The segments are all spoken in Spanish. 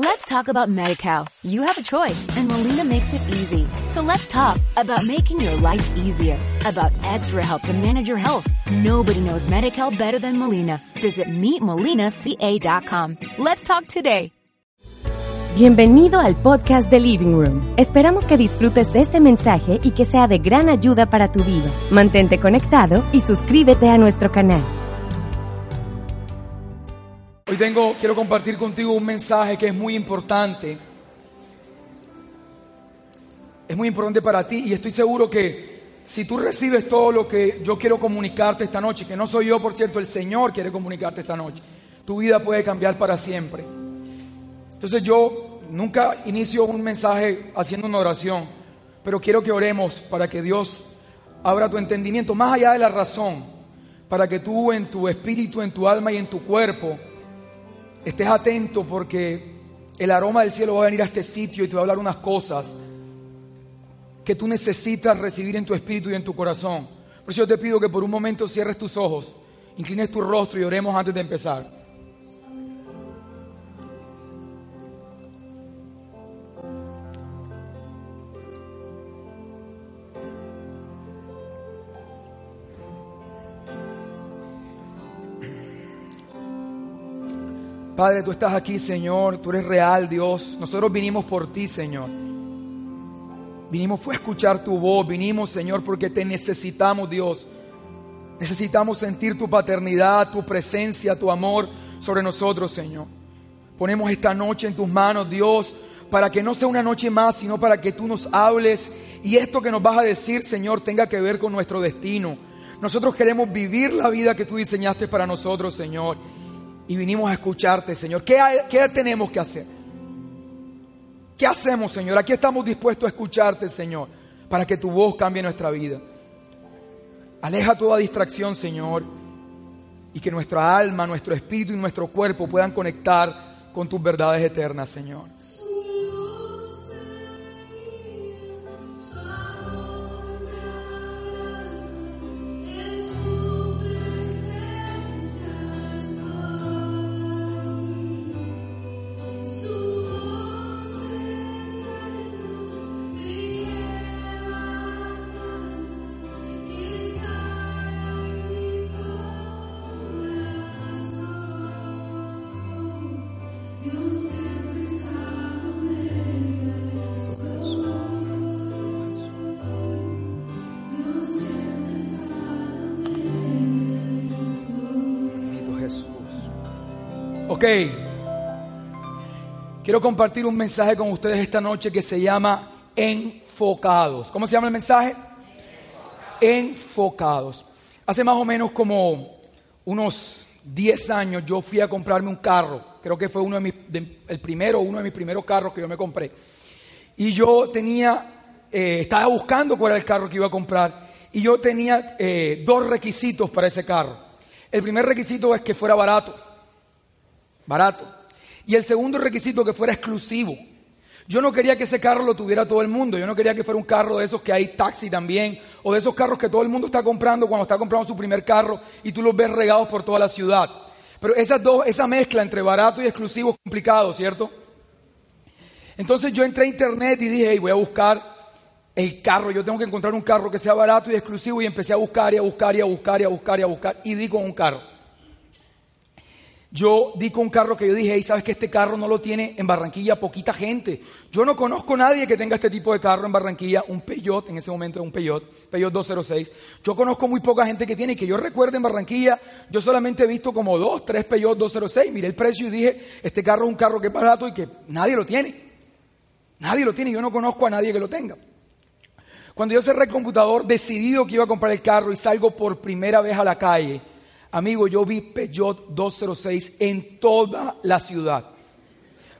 Let's talk about MediCal. You have a choice and Molina makes it easy. So let's talk about making your life easier, about extra help to manage your health. Nobody knows MediCal better than Molina. Visit meetmolinaca.com. Let's talk today. Bienvenido al podcast de Living Room. Esperamos que disfrutes este mensaje y que sea de gran ayuda para tu vida. Mantente conectado y suscríbete a nuestro canal. Tengo, quiero compartir contigo un mensaje que es muy importante. Es muy importante para ti y estoy seguro que si tú recibes todo lo que yo quiero comunicarte esta noche, que no soy yo, por cierto, el Señor quiere comunicarte esta noche, tu vida puede cambiar para siempre. Entonces yo nunca inicio un mensaje haciendo una oración, pero quiero que oremos para que Dios abra tu entendimiento, más allá de la razón, para que tú en tu espíritu, en tu alma y en tu cuerpo, estés atento porque el aroma del cielo va a venir a este sitio y te va a hablar unas cosas que tú necesitas recibir en tu espíritu y en tu corazón. Por eso yo te pido que por un momento cierres tus ojos, inclines tu rostro y oremos antes de empezar. Padre, tú estás aquí, Señor, tú eres real, Dios. Nosotros vinimos por ti, Señor. Vinimos fue a escuchar tu voz, vinimos, Señor, porque te necesitamos, Dios. Necesitamos sentir tu paternidad, tu presencia, tu amor sobre nosotros, Señor. Ponemos esta noche en tus manos, Dios, para que no sea una noche más, sino para que tú nos hables y esto que nos vas a decir, Señor, tenga que ver con nuestro destino. Nosotros queremos vivir la vida que tú diseñaste para nosotros, Señor y vinimos a escucharte, Señor. ¿Qué, ¿Qué, tenemos que hacer? ¿Qué hacemos, Señor? Aquí estamos dispuestos a escucharte, Señor, para que tu voz cambie nuestra vida. Aleja toda distracción, Señor, y que nuestra alma, nuestro espíritu y nuestro cuerpo puedan conectar con tus verdades eternas, Señor. Quiero compartir un mensaje con ustedes esta noche que se llama Enfocados. ¿Cómo se llama el mensaje? Enfocados. Hace más o menos como unos 10 años yo fui a comprarme un carro. Creo que fue uno de mis, el primero, uno de mis primeros carros que yo me compré. Y yo tenía, eh, estaba buscando cuál era el carro que iba a comprar. Y yo tenía eh, dos requisitos para ese carro. El primer requisito es que fuera barato barato. Y el segundo requisito que fuera exclusivo. Yo no quería que ese carro lo tuviera todo el mundo. Yo no quería que fuera un carro de esos que hay taxi también. O de esos carros que todo el mundo está comprando cuando está comprando su primer carro y tú los ves regados por toda la ciudad. Pero esas dos, esa mezcla entre barato y exclusivo es complicado, ¿cierto? Entonces yo entré a internet y dije, voy a buscar el carro. Yo tengo que encontrar un carro que sea barato y exclusivo. Y empecé a buscar y a buscar y a buscar y a buscar y a buscar. Y di con un carro. Yo di con un carro que yo dije, hey, sabes que este carro no lo tiene en Barranquilla poquita gente. Yo no conozco a nadie que tenga este tipo de carro en Barranquilla, un Peugeot, en ese momento un Peugeot, Peugeot 206. Yo conozco muy poca gente que tiene y que yo recuerde en Barranquilla, yo solamente he visto como dos, tres Peugeot 206. Miré el precio y dije, este carro es un carro que es barato y que nadie lo tiene. Nadie lo tiene, yo no conozco a nadie que lo tenga. Cuando yo cerré el computador, decidido que iba a comprar el carro y salgo por primera vez a la calle, Amigo, yo vi Peugeot 206 en toda la ciudad.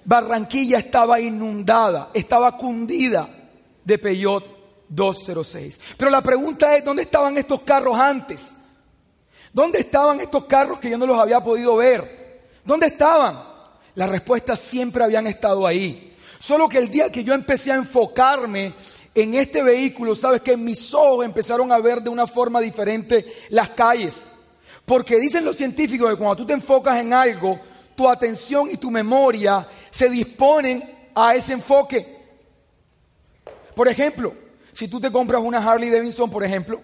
Barranquilla estaba inundada, estaba cundida de Peugeot 206. Pero la pregunta es, ¿dónde estaban estos carros antes? ¿Dónde estaban estos carros que yo no los había podido ver? ¿Dónde estaban? La respuesta siempre habían estado ahí. Solo que el día que yo empecé a enfocarme en este vehículo, sabes que mis ojos empezaron a ver de una forma diferente las calles. Porque dicen los científicos que cuando tú te enfocas en algo, tu atención y tu memoria se disponen a ese enfoque. Por ejemplo, si tú te compras una Harley Davidson, por ejemplo,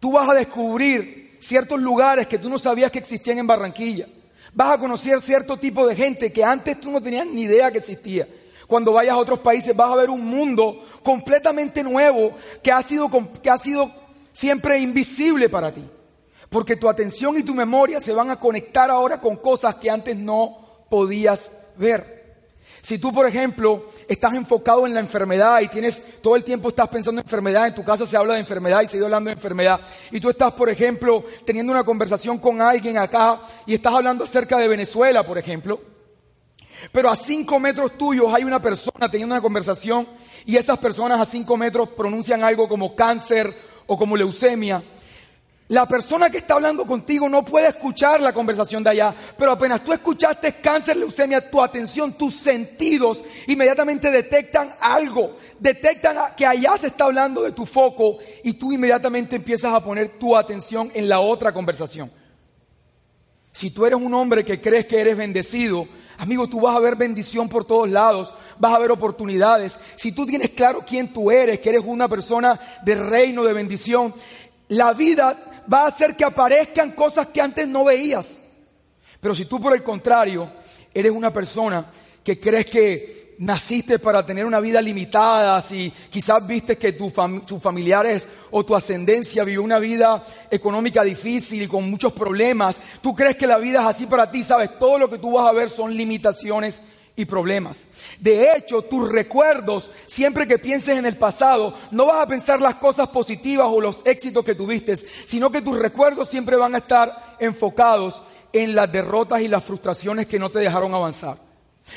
tú vas a descubrir ciertos lugares que tú no sabías que existían en Barranquilla. Vas a conocer cierto tipo de gente que antes tú no tenías ni idea que existía. Cuando vayas a otros países vas a ver un mundo completamente nuevo que ha sido, que ha sido siempre invisible para ti. Porque tu atención y tu memoria se van a conectar ahora con cosas que antes no podías ver. Si tú, por ejemplo, estás enfocado en la enfermedad y tienes todo el tiempo estás pensando en enfermedad, en tu casa se habla de enfermedad y sigue hablando de enfermedad, y tú estás, por ejemplo, teniendo una conversación con alguien acá y estás hablando acerca de Venezuela, por ejemplo, pero a cinco metros tuyos hay una persona teniendo una conversación y esas personas a cinco metros pronuncian algo como cáncer o como leucemia. La persona que está hablando contigo no puede escuchar la conversación de allá, pero apenas tú escuchaste cáncer, leucemia, tu atención, tus sentidos inmediatamente detectan algo, detectan que allá se está hablando de tu foco y tú inmediatamente empiezas a poner tu atención en la otra conversación. Si tú eres un hombre que crees que eres bendecido, amigo, tú vas a ver bendición por todos lados, vas a ver oportunidades. Si tú tienes claro quién tú eres, que eres una persona de reino, de bendición, la vida va a hacer que aparezcan cosas que antes no veías. Pero si tú por el contrario eres una persona que crees que naciste para tener una vida limitada, si quizás viste que tus familiares o tu ascendencia vivió una vida económica difícil y con muchos problemas, tú crees que la vida es así para ti, sabes, todo lo que tú vas a ver son limitaciones y problemas. De hecho, tus recuerdos, siempre que pienses en el pasado, no vas a pensar las cosas positivas o los éxitos que tuviste, sino que tus recuerdos siempre van a estar enfocados en las derrotas y las frustraciones que no te dejaron avanzar.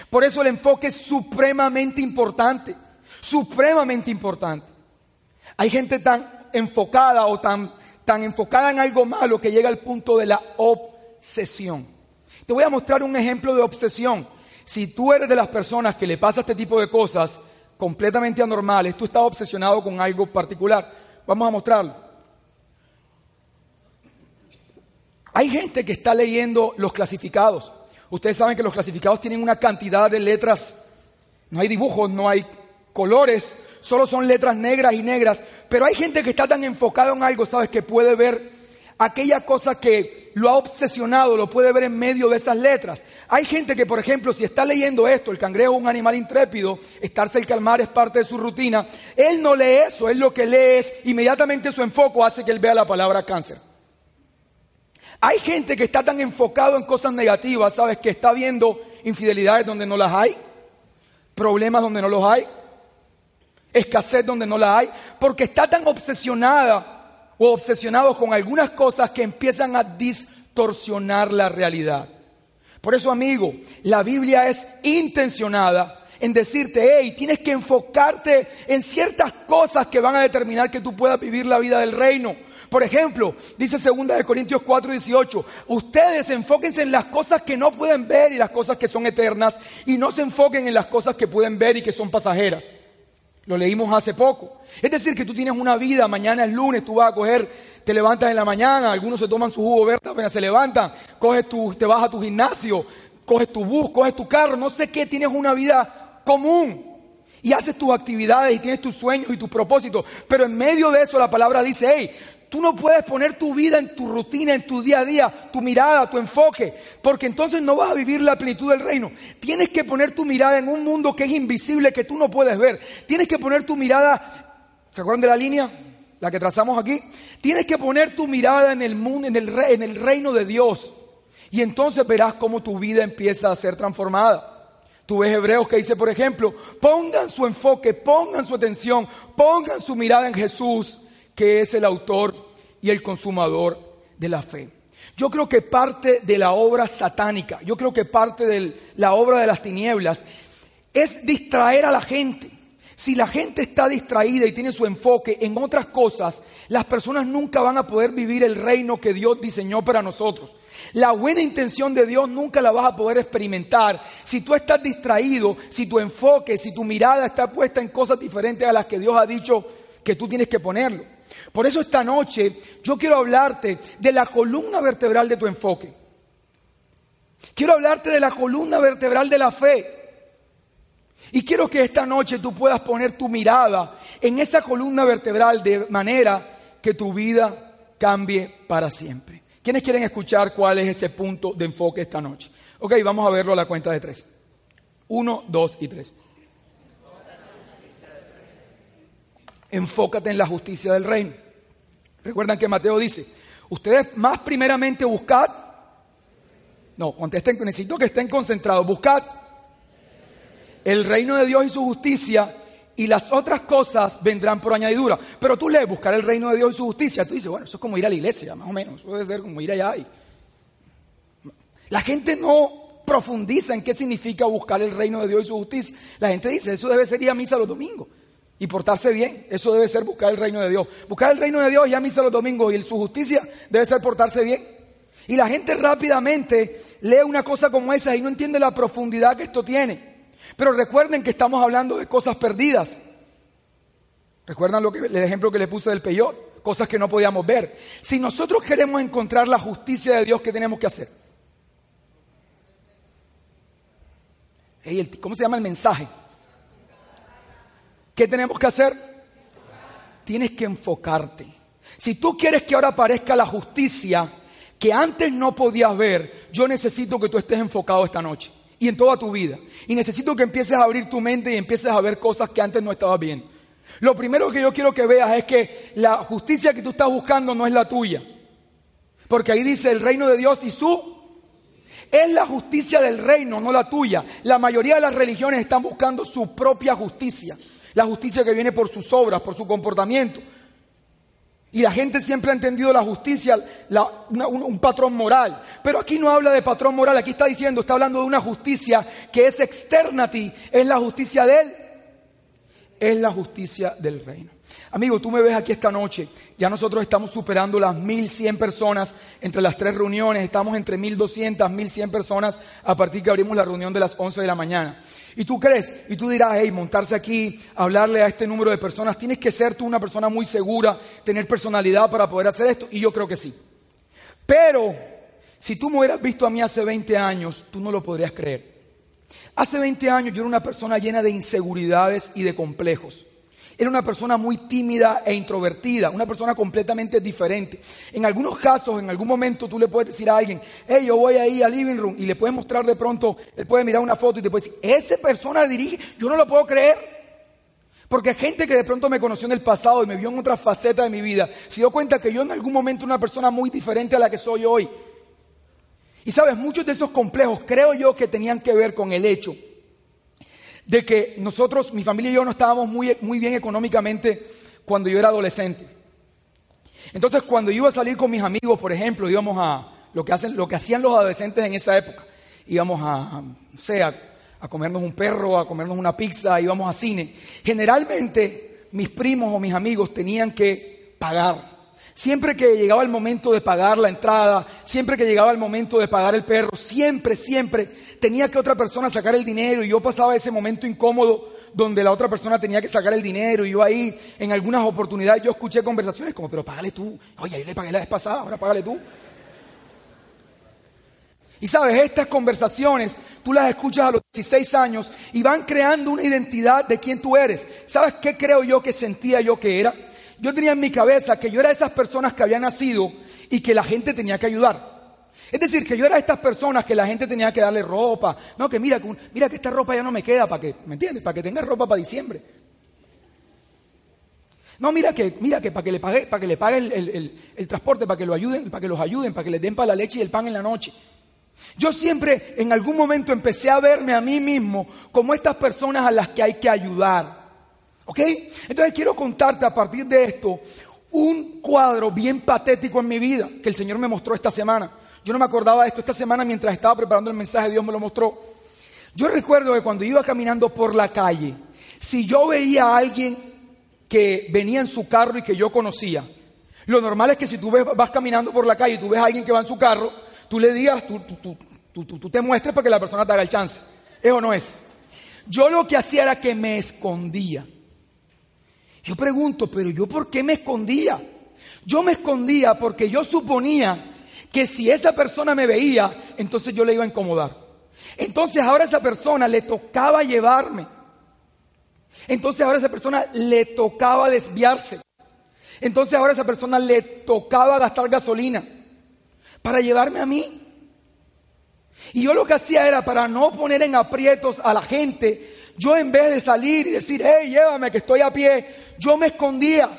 Por eso el enfoque es supremamente importante, supremamente importante. Hay gente tan enfocada o tan, tan enfocada en algo malo que llega al punto de la obsesión. Te voy a mostrar un ejemplo de obsesión si tú eres de las personas que le pasa este tipo de cosas completamente anormales, tú estás obsesionado con algo particular. Vamos a mostrarlo. Hay gente que está leyendo los clasificados. Ustedes saben que los clasificados tienen una cantidad de letras. No hay dibujos, no hay colores, solo son letras negras y negras. Pero hay gente que está tan enfocada en algo, ¿sabes? Que puede ver aquella cosa que lo ha obsesionado, lo puede ver en medio de esas letras. Hay gente que, por ejemplo, si está leyendo esto, el cangrejo es un animal intrépido, estar cerca al mar es parte de su rutina, él no lee eso, él lo que lee es inmediatamente su enfoque hace que él vea la palabra cáncer. Hay gente que está tan enfocado en cosas negativas, ¿sabes? Que está viendo infidelidades donde no las hay, problemas donde no los hay, escasez donde no las hay, porque está tan obsesionada o obsesionado con algunas cosas que empiezan a distorsionar la realidad. Por eso, amigo, la Biblia es intencionada en decirte, hey, tienes que enfocarte en ciertas cosas que van a determinar que tú puedas vivir la vida del reino. Por ejemplo, dice 2 Corintios 4, 18, ustedes enfóquense en las cosas que no pueden ver y las cosas que son eternas y no se enfoquen en las cosas que pueden ver y que son pasajeras. Lo leímos hace poco. Es decir, que tú tienes una vida, mañana es lunes, tú vas a coger te levantas en la mañana, algunos se toman su jugo verde apenas se levantan, coges tu, te vas a tu gimnasio, coges tu bus, coges tu carro, no sé qué, tienes una vida común y haces tus actividades y tienes tus sueños y tus propósitos, pero en medio de eso la palabra dice, hey, tú no puedes poner tu vida en tu rutina, en tu día a día, tu mirada, tu enfoque, porque entonces no vas a vivir la plenitud del reino. Tienes que poner tu mirada en un mundo que es invisible, que tú no puedes ver. Tienes que poner tu mirada, ¿se acuerdan de la línea? La que trazamos aquí. Tienes que poner tu mirada en el mundo, en el, en el reino de Dios. Y entonces verás cómo tu vida empieza a ser transformada. Tú ves Hebreos que dice, por ejemplo, pongan su enfoque, pongan su atención, pongan su mirada en Jesús, que es el autor y el consumador de la fe. Yo creo que parte de la obra satánica, yo creo que parte de la obra de las tinieblas es distraer a la gente. Si la gente está distraída y tiene su enfoque en otras cosas, las personas nunca van a poder vivir el reino que Dios diseñó para nosotros. La buena intención de Dios nunca la vas a poder experimentar si tú estás distraído, si tu enfoque, si tu mirada está puesta en cosas diferentes a las que Dios ha dicho que tú tienes que ponerlo. Por eso esta noche yo quiero hablarte de la columna vertebral de tu enfoque. Quiero hablarte de la columna vertebral de la fe. Y quiero que esta noche tú puedas poner tu mirada en esa columna vertebral de manera que tu vida cambie para siempre. ¿Quiénes quieren escuchar cuál es ese punto de enfoque esta noche? Ok, vamos a verlo a la cuenta de tres. Uno, dos y tres. Enfócate en la justicia del reino. Recuerdan que Mateo dice, ustedes más primeramente buscad, no, contesten, necesito que estén concentrados, buscad el reino de Dios y su justicia y las otras cosas vendrán por añadidura. Pero tú lees buscar el reino de Dios y su justicia, tú dices, bueno, eso es como ir a la iglesia, más o menos, puede ser como ir allá. La gente no profundiza en qué significa buscar el reino de Dios y su justicia. La gente dice, eso debe ser ir a misa los domingos y portarse bien. Eso debe ser buscar el reino de Dios. Buscar el reino de Dios y a misa los domingos y su justicia debe ser portarse bien. Y la gente rápidamente lee una cosa como esa y no entiende la profundidad que esto tiene. Pero recuerden que estamos hablando de cosas perdidas. ¿Recuerdan lo que, el ejemplo que le puse del peyot? Cosas que no podíamos ver. Si nosotros queremos encontrar la justicia de Dios, ¿qué tenemos que hacer? ¿Cómo se llama el mensaje? ¿Qué tenemos que hacer? Tienes que enfocarte. Si tú quieres que ahora aparezca la justicia que antes no podías ver, yo necesito que tú estés enfocado esta noche y en toda tu vida. Y necesito que empieces a abrir tu mente y empieces a ver cosas que antes no estabas viendo. Lo primero que yo quiero que veas es que la justicia que tú estás buscando no es la tuya. Porque ahí dice el reino de Dios y su... Es la justicia del reino, no la tuya. La mayoría de las religiones están buscando su propia justicia. La justicia que viene por sus obras, por su comportamiento. Y la gente siempre ha entendido la justicia, un, patrón moral. Pero aquí no habla de patrón moral, aquí está diciendo, está hablando de una justicia que es externa a ti. Es la justicia de Él, es la justicia del reino. Amigo, tú me ves aquí esta noche, ya nosotros estamos superando las 1100 personas entre las tres reuniones, estamos entre 1200, 1100 personas a partir que abrimos la reunión de las 11 de la mañana. Y tú crees, y tú dirás, hey, montarse aquí, hablarle a este número de personas, tienes que ser tú una persona muy segura, tener personalidad para poder hacer esto, y yo creo que sí. Pero, si tú me hubieras visto a mí hace 20 años, tú no lo podrías creer. Hace 20 años yo era una persona llena de inseguridades y de complejos. Era una persona muy tímida e introvertida, una persona completamente diferente. En algunos casos, en algún momento tú le puedes decir a alguien, hey, yo voy ahí al living room y le puedes mostrar de pronto, él puede mirar una foto y te puede decir, esa persona dirige, yo no lo puedo creer. Porque gente que de pronto me conoció en el pasado y me vio en otra faceta de mi vida, se dio cuenta que yo en algún momento era una persona muy diferente a la que soy hoy. Y sabes, muchos de esos complejos creo yo que tenían que ver con el hecho de que nosotros, mi familia y yo no estábamos muy, muy bien económicamente cuando yo era adolescente. Entonces, cuando iba a salir con mis amigos, por ejemplo, íbamos a lo que, hacen, lo que hacían los adolescentes en esa época. Íbamos a, no a, a comernos un perro, a comernos una pizza, íbamos a cine. Generalmente, mis primos o mis amigos tenían que pagar. Siempre que llegaba el momento de pagar la entrada, siempre que llegaba el momento de pagar el perro, siempre, siempre tenía que otra persona sacar el dinero y yo pasaba ese momento incómodo donde la otra persona tenía que sacar el dinero y yo ahí en algunas oportunidades yo escuché conversaciones como, pero págale tú, oye, yo le pagué la vez pasada, ahora págale tú. Y sabes, estas conversaciones tú las escuchas a los 16 años y van creando una identidad de quién tú eres. ¿Sabes qué creo yo que sentía yo que era? Yo tenía en mi cabeza que yo era de esas personas que habían nacido y que la gente tenía que ayudar. Es decir, que yo era estas personas que la gente tenía que darle ropa. No, que mira, mira que esta ropa ya no me queda para que, ¿me entiendes? Para que tenga ropa para diciembre. No, mira que, mira que para que le pague, para que le pague el, transporte, para que lo ayuden, para que los ayuden, para que les den para la leche y el pan en la noche. Yo siempre en algún momento empecé a verme a mí mismo como estas personas a las que hay que ayudar. ¿Ok? Entonces quiero contarte a partir de esto un cuadro bien patético en mi vida que el Señor me mostró esta semana. Yo no me acordaba de esto esta semana mientras estaba preparando el mensaje, Dios me lo mostró. Yo recuerdo que cuando iba caminando por la calle, si yo veía a alguien que venía en su carro y que yo conocía, lo normal es que si tú vas caminando por la calle y tú ves a alguien que va en su carro, tú le digas, tú, tú te muestres para que la persona te haga el chance. ¿Es o no es? Yo lo que hacía era que me escondía. Yo pregunto, pero yo por qué me escondía? Yo me escondía porque yo suponía que si esa persona me veía, entonces yo le iba a incomodar. Entonces ahora a esa persona le tocaba llevarme. Entonces ahora a esa persona le tocaba desviarse. Entonces ahora a esa persona le tocaba gastar gasolina para llevarme a mí. Y yo lo que hacía era para no poner en aprietos a la gente, yo en vez de salir y decir, hey, llévame que estoy a pie, yo me escondía.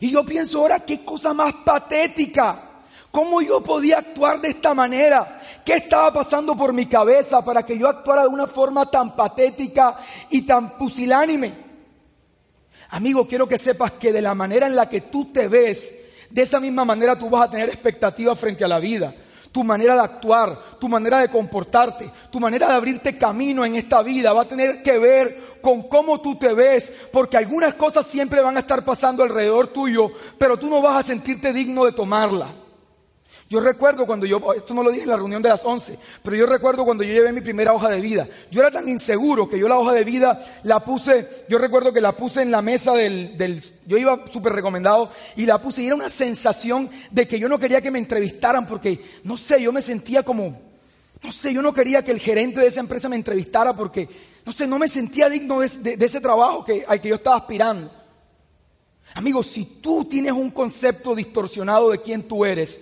Y yo pienso ahora, qué cosa más patética. ¿Cómo yo podía actuar de esta manera? ¿Qué estaba pasando por mi cabeza para que yo actuara de una forma tan patética y tan pusilánime? Amigo, quiero que sepas que de la manera en la que tú te ves, de esa misma manera tú vas a tener expectativas frente a la vida. Tu manera de actuar, tu manera de comportarte, tu manera de abrirte camino en esta vida va a tener que ver con cómo tú te ves, porque algunas cosas siempre van a estar pasando alrededor tuyo, pero tú no vas a sentirte digno de tomarla. Yo recuerdo cuando yo, esto no lo dije en la reunión de las 11, pero yo recuerdo cuando yo llevé mi primera hoja de vida. Yo era tan inseguro que yo la hoja de vida la puse, yo recuerdo que la puse en la mesa del, del yo iba súper recomendado y la puse y era una sensación de que yo no quería que me entrevistaran porque, no sé, yo me sentía como, no sé, yo no quería que el gerente de esa empresa me entrevistara porque, no sé, no me sentía digno de, ese trabajo que, al que yo estaba aspirando. Amigos, si tú tienes un concepto distorsionado de quién tú eres,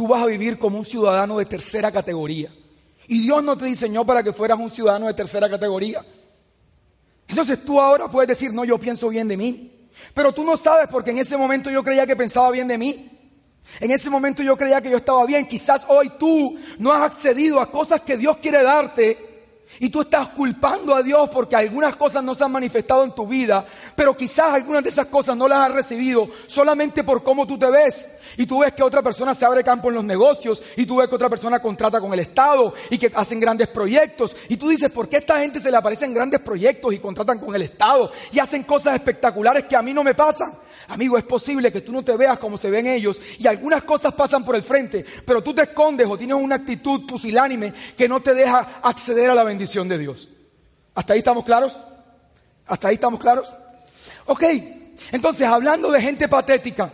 tú vas a vivir como un ciudadano de tercera categoría. Y Dios no te diseñó para que fueras un ciudadano de tercera categoría. Entonces tú ahora puedes decir, no, yo pienso bien de mí. Pero tú no sabes porque en ese momento yo creía que pensaba bien de mí. En ese momento yo creía que yo estaba bien. Quizás hoy tú no has accedido a cosas que Dios quiere darte y tú estás culpando a Dios porque algunas cosas no se han manifestado en tu vida, pero quizás algunas de esas cosas no las has recibido solamente por cómo tú te ves. Y tú ves que otra persona se abre campo en los negocios y tú ves que otra persona contrata con el Estado y que hacen grandes proyectos. Y tú dices, ¿por qué a esta gente se le aparecen grandes proyectos y contratan con el Estado y hacen cosas espectaculares que a mí no me pasan? Amigo, es posible que tú no te veas como se ven ellos y algunas cosas pasan por el frente, pero tú te escondes o tienes una actitud pusilánime que no te deja acceder a la bendición de Dios. ¿Hasta ahí estamos claros? ¿Hasta ahí estamos claros? Ok, entonces hablando de gente patética,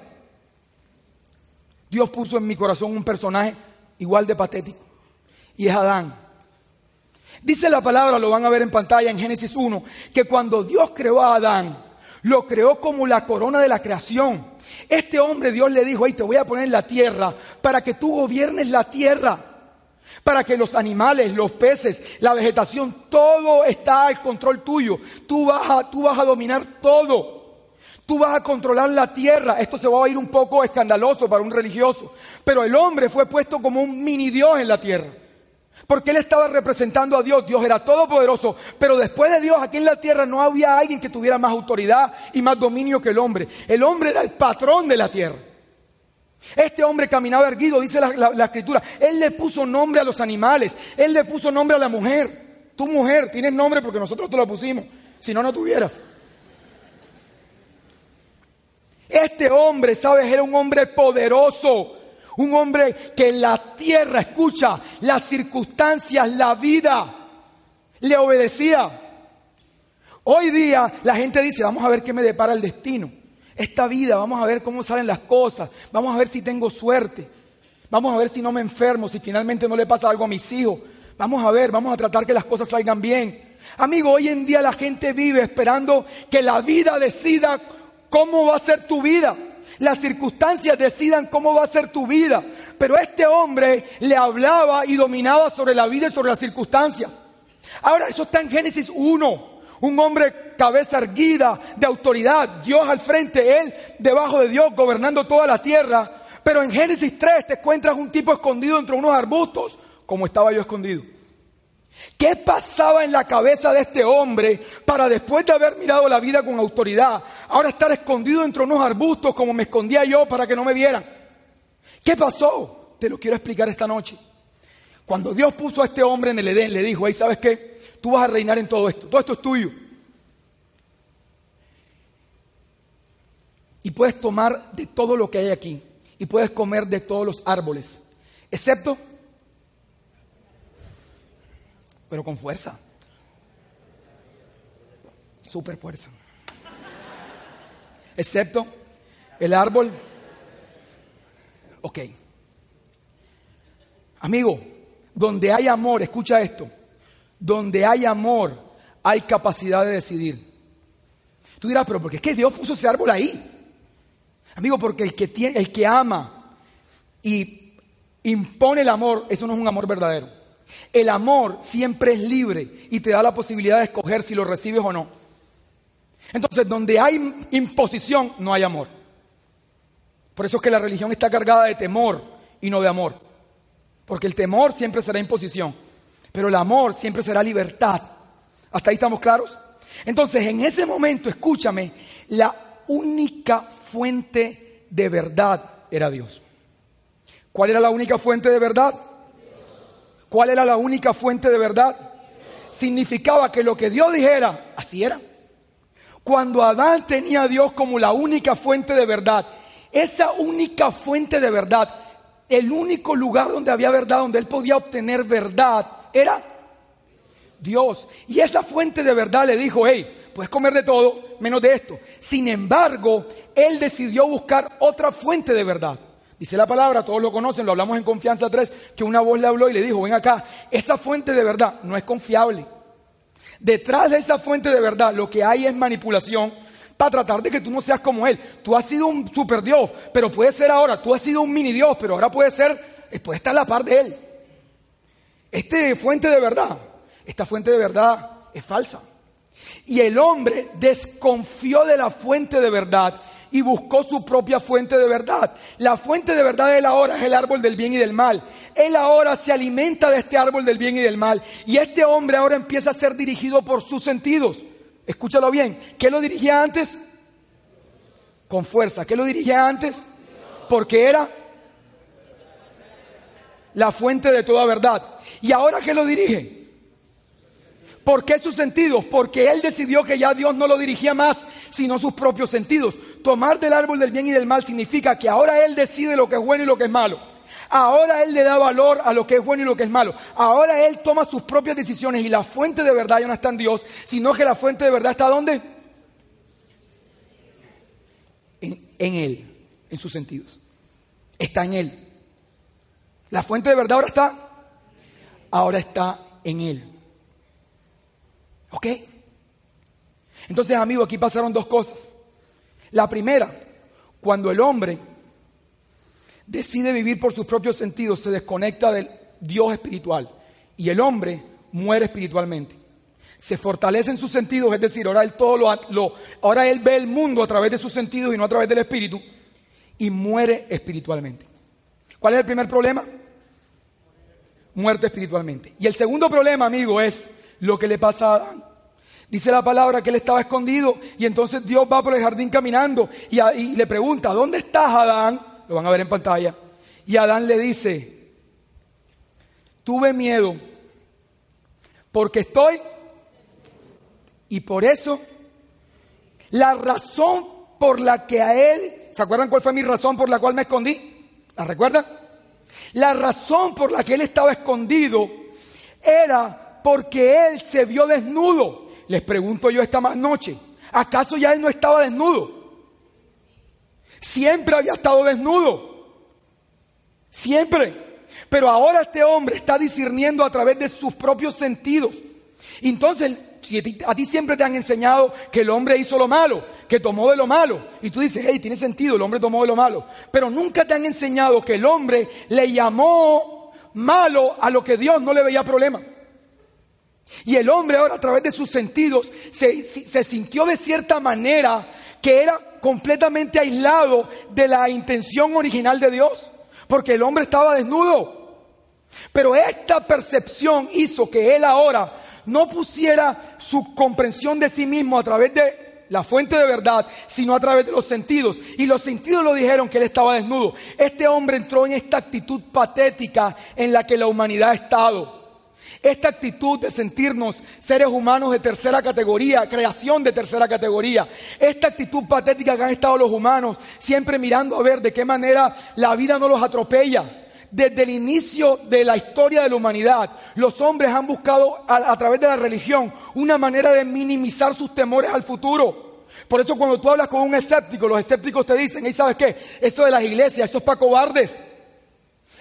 Dios puso en mi corazón un personaje igual de patético. Y es Adán. Dice la palabra, lo van a ver en pantalla en Génesis 1, que cuando Dios creó a Adán, lo creó como la corona de la creación. Este hombre Dios le dijo, ahí te voy a poner en la tierra para que tú gobiernes la tierra, para que los animales, los peces, la vegetación, todo está al control tuyo. Tú vas a, tú vas a dominar todo. Tú vas a controlar la tierra. Esto se va a ir un poco escandaloso para un religioso. Pero el hombre fue puesto como un mini Dios en la tierra. Porque él estaba representando a Dios. Dios era todopoderoso. Pero después de Dios, aquí en la tierra no había alguien que tuviera más autoridad y más dominio que el hombre. El hombre era el patrón de la tierra. Este hombre caminaba erguido, dice la, la escritura. Él le puso nombre a los animales. Él le puso nombre a la mujer. Tu mujer, tienes nombre porque nosotros te lo pusimos. Si no, no tuvieras. Este hombre, ¿sabes? Era un hombre poderoso. Un hombre que la tierra, escucha, las circunstancias, la vida, le obedecía. Hoy día la gente dice, vamos a ver qué me depara el destino. Esta vida, vamos a ver cómo salen las cosas, vamos a ver si tengo suerte, vamos a ver si no me enfermo, si finalmente no le pasa algo a mis hijos. Vamos a ver, vamos a tratar que las cosas salgan bien. Amigo, hoy en día la gente vive esperando que la vida decida cómo va a ser tu vida. Las circunstancias decidan cómo va a ser tu vida. Pero este hombre le hablaba y dominaba sobre la vida y sobre las circunstancias. Ahora, eso está en Génesis 1. Un hombre cabeza erguida, de autoridad, Dios al frente, él debajo de Dios, gobernando toda la tierra. Pero en Génesis 3 te encuentras un tipo escondido entre unos arbustos, como estaba yo escondido. ¿Qué pasaba en la cabeza de este hombre para después de haber mirado la vida con autoridad, ahora estar escondido entre unos arbustos como me escondía yo para que no me vieran? ¿Qué pasó? Te lo quiero explicar esta noche. Cuando Dios puso a este hombre en el Edén, le dijo, ahí sabes qué, tú vas a reinar en todo esto, todo esto es tuyo. Y puedes tomar de todo lo que hay aquí, y puedes comer de todos los árboles, excepto pero con fuerza. Super fuerza. Excepto el árbol. Ok. Amigo, donde hay amor, escucha esto, donde hay amor hay capacidad de decidir. Tú dirás, pero ¿por qué es que Dios puso ese árbol ahí? Amigo, porque el que, tiene, el que ama y impone el amor, eso no es un amor verdadero. El amor siempre es libre y te da la posibilidad de escoger si lo recibes o no. Entonces, donde hay imposición, no hay amor. Por eso es que la religión está cargada de temor y no de amor. Porque el temor siempre será imposición, pero el amor siempre será libertad. ¿Hasta ahí estamos claros? Entonces, en ese momento, escúchame, la única fuente de verdad era Dios. ¿Cuál era la única fuente de verdad? ¿Cuál era la única fuente de verdad? Significaba que lo que Dios dijera, así era. Cuando Adán tenía a Dios como la única fuente de verdad, esa única fuente de verdad, el único lugar donde había verdad, donde él podía obtener verdad, era Dios. Y esa fuente de verdad le dijo, hey, puedes comer de todo, menos de esto. Sin embargo, él decidió buscar otra fuente de verdad. Dice la palabra, todos lo conocen, lo hablamos en Confianza 3, que una voz le habló y le dijo, ven acá, esa fuente de verdad no es confiable. Detrás de esa fuente de verdad lo que hay es manipulación para tratar de que tú no seas como Él. Tú has sido un super Dios, pero puede ser ahora, tú has sido un mini Dios, pero ahora puede ser, puede estar a la par de Él. Este fuente de verdad, esta fuente de verdad es falsa. Y el hombre desconfió de la fuente de verdad y buscó su propia fuente de verdad. La fuente de verdad de él ahora es el árbol del bien y del mal. Él ahora se alimenta de este árbol del bien y del mal. Y este hombre ahora empieza a ser dirigido por sus sentidos. Escúchalo bien. ¿Qué lo dirigía antes? Con fuerza. ¿Qué lo dirigía antes? Porque era la fuente de toda verdad. ¿Y ahora qué lo dirige? ¿Por qué sus sentidos? Porque él decidió que ya Dios no lo dirigía más, sino sus propios sentidos. Tomar del árbol del bien y del mal significa que ahora él decide lo que es bueno y lo que es malo. Ahora él le da valor a lo que es bueno y lo que es malo. Ahora él toma sus propias decisiones y la fuente de verdad ya no está en Dios, sino que la fuente de verdad está ¿dónde? En, él, en sus sentidos. Está en él. La fuente de verdad ahora está, ahora está en él. ¿Ok? Entonces, amigo, aquí pasaron dos cosas. La primera, cuando el hombre decide vivir por sus propios sentidos, se desconecta del Dios espiritual y el hombre muere espiritualmente. Se fortalece en sus sentidos, es decir, ahora él, todo lo, él ve el mundo a través de sus sentidos y no a través del espíritu y muere espiritualmente. ¿Cuál es el primer problema? Muerte espiritualmente. Y el segundo problema, amigo, es lo que le pasa a Adán. Dice la palabra que él estaba escondido y entonces Dios va por el jardín caminando y, le pregunta, ¿dónde estás Adán? Lo van a ver en pantalla. Y Adán le dice, tuve miedo porque estoy y por eso la razón por la que a él, ¿se acuerdan cuál fue mi razón por la cual me escondí? ¿La recuerdan? La razón por la que él estaba escondido era porque él se vio desnudo. Les pregunto yo esta noche, ¿acaso ya él no estaba desnudo? Siempre había estado desnudo. Siempre. Pero ahora este hombre está discerniendo a través de sus propios sentidos. Entonces, si a ti siempre te han enseñado que el hombre hizo lo malo, que tomó de lo malo, y tú dices, hey, tiene sentido, el hombre tomó de lo malo, pero nunca te han enseñado que el hombre le llamó malo a lo que Dios no le veía problema. Y el hombre ahora a través de sus sentidos se, sintió de cierta manera que era completamente aislado de la intención original de Dios, porque el hombre estaba desnudo. Pero esta percepción hizo que él ahora no pusiera su comprensión de sí mismo a través de la fuente de verdad, sino a través de los sentidos. Y los sentidos lo dijeron que él estaba desnudo. Este hombre entró en esta actitud patética en la que la humanidad ha estado. Esta actitud de sentirnos seres humanos de tercera categoría, creación de tercera categoría, esta actitud patética que han estado los humanos, siempre mirando a ver de qué manera la vida no los atropella. Desde el inicio de la historia de la humanidad, los hombres han buscado a, través de la religión una manera de minimizar sus temores al futuro. Por eso cuando tú hablas con un escéptico, los escépticos te dicen, ¿y sabes qué? Eso de las iglesias, eso es para cobardes.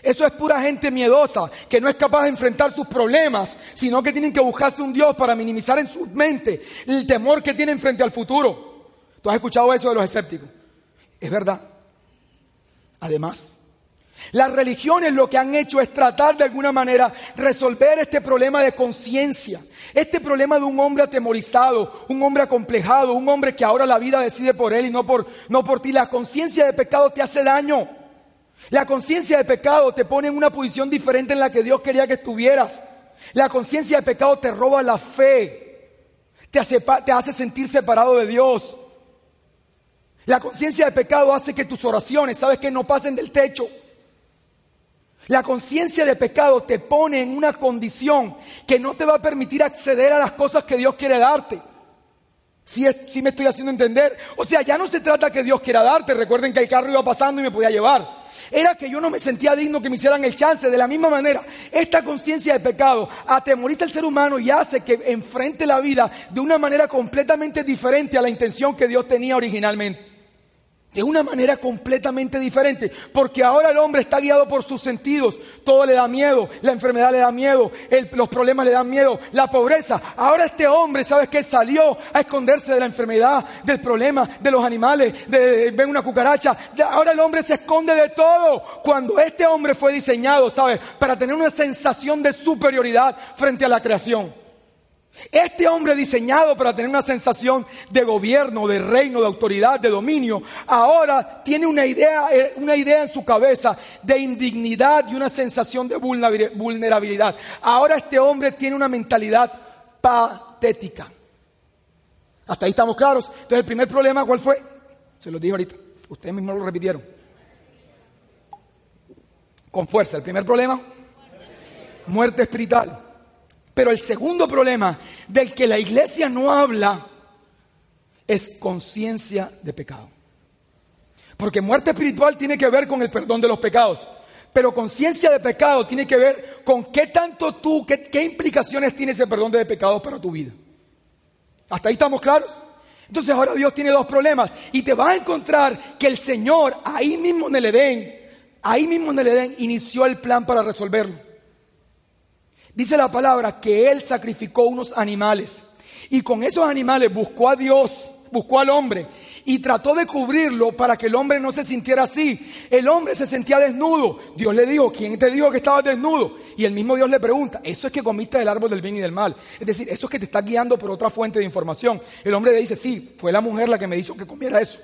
Eso es pura gente miedosa, que no es capaz de enfrentar sus problemas, sino que tienen que buscarse un Dios para minimizar en su mente el temor que tienen frente al futuro. ¿Tú has escuchado eso de los escépticos? Es verdad. Además, las religiones lo que han hecho es tratar de alguna manera resolver este problema de conciencia, este problema de un hombre atemorizado, un hombre acomplejado, un hombre que ahora la vida decide por él y no por, no por ti. La conciencia de pecado te hace daño. La conciencia de pecado te pone en una posición diferente en la que Dios quería que estuvieras. La conciencia de pecado te roba la fe, te hace, te hace sentir separado de Dios. La conciencia de pecado hace que tus oraciones, sabes que no pasen del techo. La conciencia de pecado te pone en una condición que no te va a permitir acceder a las cosas que Dios quiere darte. Si, si me estoy haciendo entender. O sea, ya no se trata que Dios quiera darte. Recuerden que el carro iba pasando y me podía llevar. Era que yo no me sentía digno que me hicieran el chance. De la misma manera, esta conciencia de pecado atemoriza al ser humano y hace que enfrente la vida de una manera completamente diferente a la intención que Dios tenía originalmente de una manera completamente diferente, porque ahora el hombre está guiado por sus sentidos, todo le da miedo, la enfermedad le da miedo, los problemas le dan miedo, la pobreza. Ahora este hombre, ¿sabes qué? Salió a esconderse de la enfermedad, del problema, de los animales, de, ven una cucaracha. Ahora el hombre se esconde de todo. Cuando este hombre fue diseñado, ¿sabes? Para tener una sensación de superioridad frente a la creación. Este hombre diseñado para tener una sensación de gobierno, de reino, de autoridad, de dominio, ahora tiene una idea, eh, una idea en su cabeza de indignidad y una sensación de vulnerabilidad. Ahora este hombre tiene una mentalidad patética. Hasta ahí estamos claros. Entonces el primer problema, ¿cuál fue? Se lo dije ahorita. Ustedes mismos lo repitieron. Con fuerza. El primer problema, muerte espiritual. Pero el segundo problema del que la iglesia no habla es conciencia de pecado. Porque muerte espiritual tiene que ver con el perdón de los pecados. Pero conciencia de pecado tiene que ver con qué tanto tú, qué, qué, implicaciones tiene ese perdón de pecados para tu vida. ¿Hasta ahí estamos claros? Entonces ahora Dios tiene dos problemas. Y te va a encontrar que el Señor ahí mismo en el Edén, ahí mismo en el Edén, inició el plan para resolverlo. Dice la palabra que Él sacrificó unos animales y con esos animales buscó a Dios, buscó al hombre y trató de cubrirlo para que el hombre no se sintiera así. El hombre se sentía desnudo. Dios le dijo, ¿quién te dijo que estabas desnudo? Y el mismo Dios le pregunta, eso es que comiste del árbol del bien y del mal. Es decir, eso es que te está guiando por otra fuente de información. El hombre le dice, sí, fue la mujer la que me dijo que comiera eso.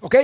¿Ok?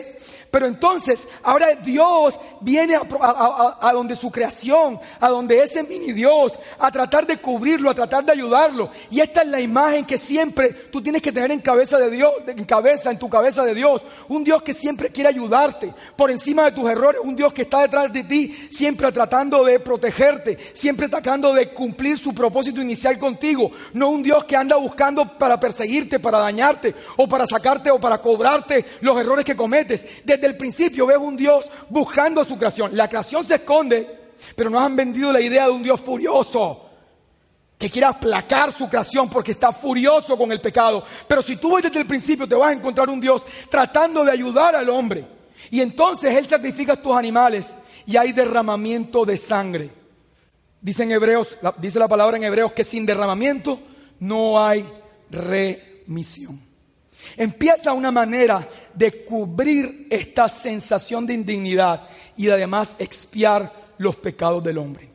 Pero entonces, ahora Dios viene a, donde su creación, a donde ese mini Dios, a tratar de cubrirlo, a tratar de ayudarlo. Y esta es la imagen que siempre tú tienes que tener en cabeza de Dios, en cabeza, en tu cabeza de Dios. Un Dios que siempre quiere ayudarte por encima de tus errores. Un Dios que está detrás de ti, siempre tratando de protegerte, siempre tratando de cumplir su propósito inicial contigo. No un Dios que anda buscando para perseguirte, para dañarte, o para sacarte o para cobrarte los errores que cometes el principio veo un Dios buscando su creación. La creación se esconde, pero nos han vendido la idea de un Dios furioso que quiere aplacar su creación porque está furioso con el pecado. Pero si tú ves desde el principio, te vas a encontrar un Dios tratando de ayudar al hombre. Y entonces Él sacrifica a tus animales y hay derramamiento de sangre. Dice en Hebreos, dice la palabra en Hebreos que sin derramamiento no hay remisión. Empieza una manera de cubrir esta sensación de indignidad y además expiar los pecados del hombre.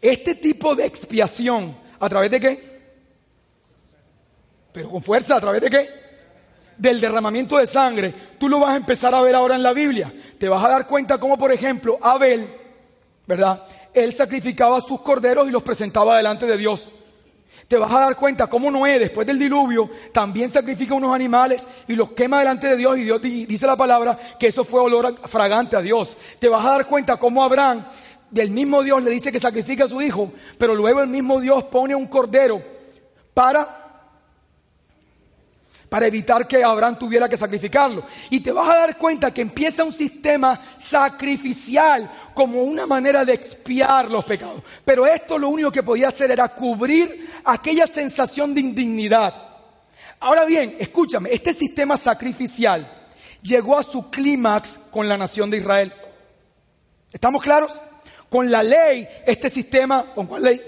Este tipo de expiación, ¿a través de qué? Pero con fuerza, ¿a través de qué? Del derramamiento de sangre. Tú lo vas a empezar a ver ahora en la Biblia. Te vas a dar cuenta como, por ejemplo, Abel, ¿verdad? Él sacrificaba sus corderos y los presentaba delante de Dios te vas a dar cuenta cómo Noé, después del diluvio, también sacrifica unos animales y los quema delante de Dios y Dios dice la palabra que eso fue olor fragante a Dios. Te vas a dar cuenta cómo Abraham, del mismo Dios le dice que sacrifica a su hijo, pero luego el mismo Dios pone un cordero para para evitar que Abraham tuviera que sacrificarlo. Y te vas a dar cuenta que empieza un sistema sacrificial como una manera de expiar los pecados. Pero esto lo único que podía hacer era cubrir aquella sensación de indignidad. Ahora bien, escúchame, este sistema sacrificial llegó a su clímax con la nación de Israel. ¿Estamos claros? Con la ley, este sistema, ¿con cuál ley?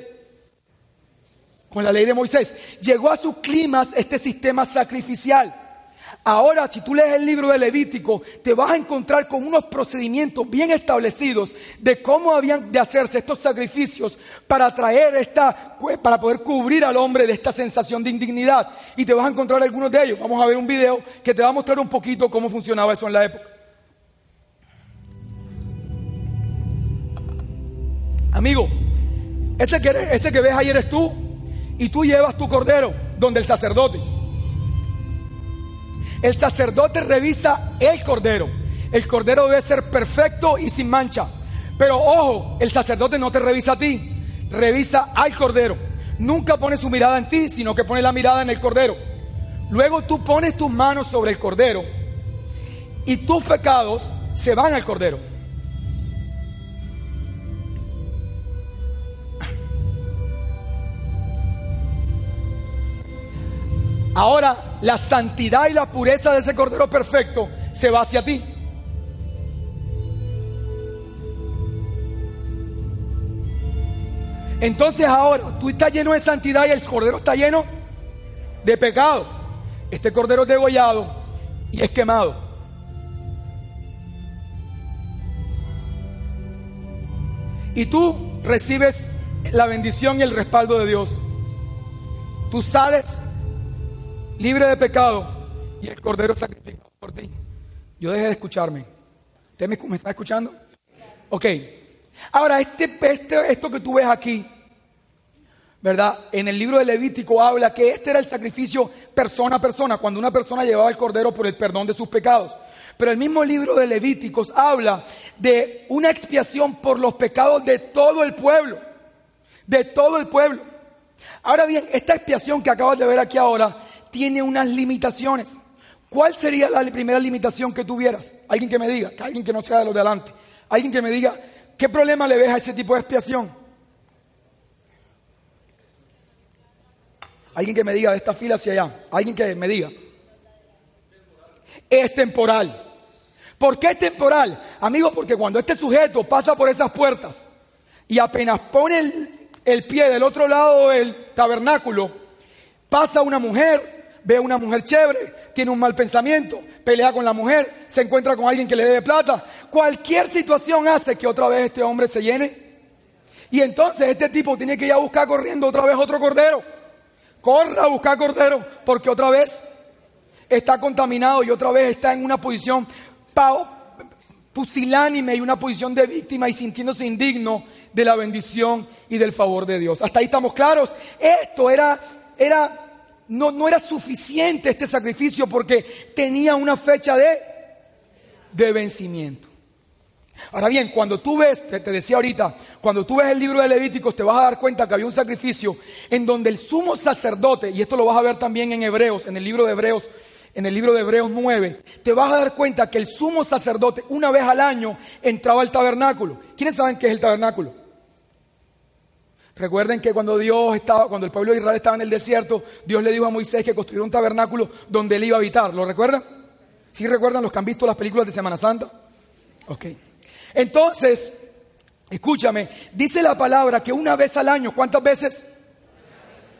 Con la ley de Moisés. Llegó a sus climas este sistema sacrificial. Ahora, si tú lees el libro de Levítico, te vas a encontrar con unos procedimientos bien establecidos de cómo habían de hacerse estos sacrificios para traer esta, para poder cubrir al hombre de esta sensación de indignidad. Y te vas a encontrar algunos de ellos. Vamos a ver un video que te va a mostrar un poquito cómo funcionaba eso en la época. Amigo, ese que, ese que ves ahí eres tú y tú llevas tu cordero donde el sacerdote. El sacerdote revisa el cordero. El cordero debe ser perfecto y sin mancha. Pero ojo, el sacerdote no te revisa a ti, revisa al cordero. Nunca pone su mirada en ti, sino que pone la mirada en el cordero. Luego tú pones tus manos sobre el cordero y tus pecados se van al cordero. Ahora la santidad y la pureza de ese cordero perfecto se va hacia ti. Entonces ahora tú estás lleno de santidad y el cordero está lleno de pecado. Este cordero es degollado y es quemado. Y tú recibes la bendición y el respaldo de Dios. Tú sales libre de pecado y el cordero sacrificado por ti. Yo dejé de escucharme. ¿Usted me, está escuchando? Ok. Ahora, este, este, esto que tú ves aquí, ¿verdad? En el libro de Levítico habla que este era el sacrificio persona a persona, cuando una persona llevaba el cordero por el perdón de sus pecados. Pero el mismo libro de Levíticos habla de una expiación por los pecados de todo el pueblo. De todo el pueblo. Ahora bien, esta expiación que acabas de ver aquí ahora tiene unas limitaciones. ¿Cuál sería la primera limitación que tuvieras? Alguien que me diga, alguien que no sea de los de adelante. Alguien que me diga, ¿qué problema le ves a ese tipo de expiación? Alguien que me diga de esta fila hacia allá. Alguien que me diga. Es temporal. ¿Por qué es temporal? Amigo, porque cuando este sujeto pasa por esas puertas y apenas pone el pie del otro lado del tabernáculo, pasa una mujer, ve a una mujer chévere, tiene un mal pensamiento, pelea con la mujer, se encuentra con alguien que le debe plata. Cualquier situación hace que otra vez este hombre se llene. Y entonces este tipo tiene que ir a buscar corriendo otra vez otro cordero. Corra a buscar cordero porque otra vez está contaminado y otra vez está en una posición pusilánime y una posición de víctima y sintiéndose indigno de la bendición y del favor de Dios. Hasta ahí estamos claros. Esto era, era no, no era suficiente este sacrificio porque tenía una fecha de, de vencimiento. Ahora bien, cuando tú ves, te, decía ahorita, cuando tú ves el libro de Levíticos, te vas a dar cuenta que había un sacrificio en donde el sumo sacerdote, y esto lo vas a ver también en Hebreos, en el libro de Hebreos, en el libro de Hebreos 9, te vas a dar cuenta que el sumo sacerdote una vez al año entraba al tabernáculo. ¿Quiénes saben qué es el tabernáculo? Recuerden que cuando Dios estaba, cuando el pueblo de Israel estaba en el desierto, Dios le dijo a Moisés que construyera un tabernáculo donde él iba a habitar. ¿Lo recuerdan? ¿Sí recuerdan los que han visto las películas de Semana Santa? Ok. Entonces, escúchame, dice la palabra que una vez al año, ¿cuántas veces?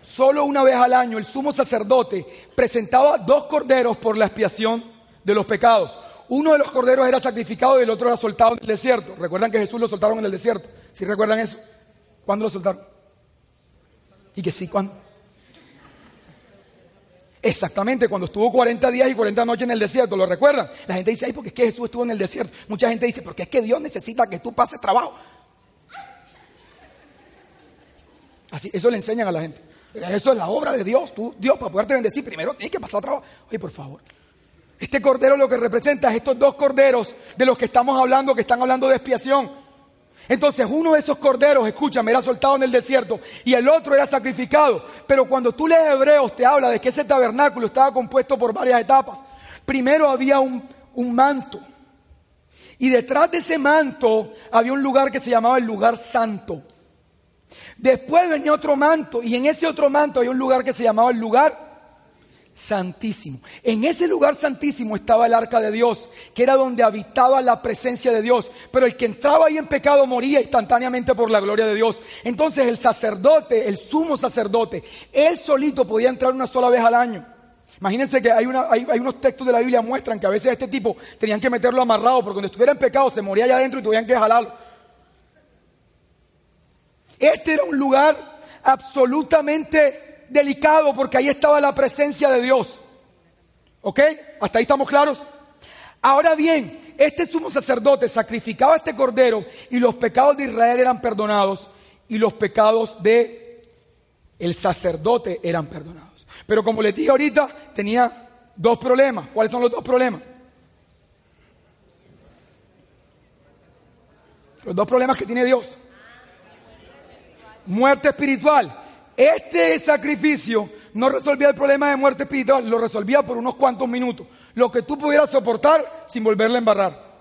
Solo una vez al año el sumo sacerdote presentaba dos corderos por la expiación de los pecados. Uno de los corderos era sacrificado y el otro era soltado en el desierto. ¿Recuerdan que Jesús lo soltaron en el desierto? ¿Sí recuerdan eso? ¿Cuándo lo soltaron? Y que sí, ¿cuándo? Exactamente, cuando estuvo 40 días y 40 noches en el desierto, ¿lo recuerdan? La gente dice, ay, porque es que Jesús estuvo en el desierto. Mucha gente dice, porque es que Dios necesita que tú pases trabajo. Así, eso le enseñan a la gente. Eso es la obra de Dios. Tú, Dios, para poderte bendecir, primero tienes que pasar trabajo. Oye, por favor. Este cordero lo que representa es estos dos corderos de los que estamos hablando, que están hablando de expiación. Entonces uno de esos corderos, escúchame, era soltado en el desierto y el otro era sacrificado. Pero cuando tú lees Hebreos te habla de que ese tabernáculo estaba compuesto por varias etapas. Primero había un, un manto y detrás de ese manto había un lugar que se llamaba el lugar santo. Después venía otro manto y en ese otro manto había un lugar que se llamaba el lugar santísimo. En ese lugar santísimo estaba el arca de Dios, que era donde habitaba la presencia de Dios. Pero el que entraba ahí en pecado moría instantáneamente por la gloria de Dios. Entonces el sacerdote, el sumo sacerdote, él solito podía entrar una sola vez al año. Imagínense que hay, unos textos de la Biblia que muestran que a veces este tipo tenían que meterlo amarrado porque cuando estuviera en pecado se moría allá adentro y tuvieran que jalarlo. Este era un lugar absolutamente delicado porque ahí estaba la presencia de Dios. ¿Ok? ¿Hasta ahí estamos claros? Ahora bien, este sumo sacerdote sacrificaba este cordero y los pecados de Israel eran perdonados y los pecados de el sacerdote eran perdonados. Pero como les dije ahorita, tenía dos problemas. ¿Cuáles son los dos problemas? Los dos problemas que tiene Dios. Muerte espiritual este sacrificio no resolvía el problema de muerte espiritual, lo resolvía por unos cuantos minutos. Lo que tú pudieras soportar sin volverle a embarrar.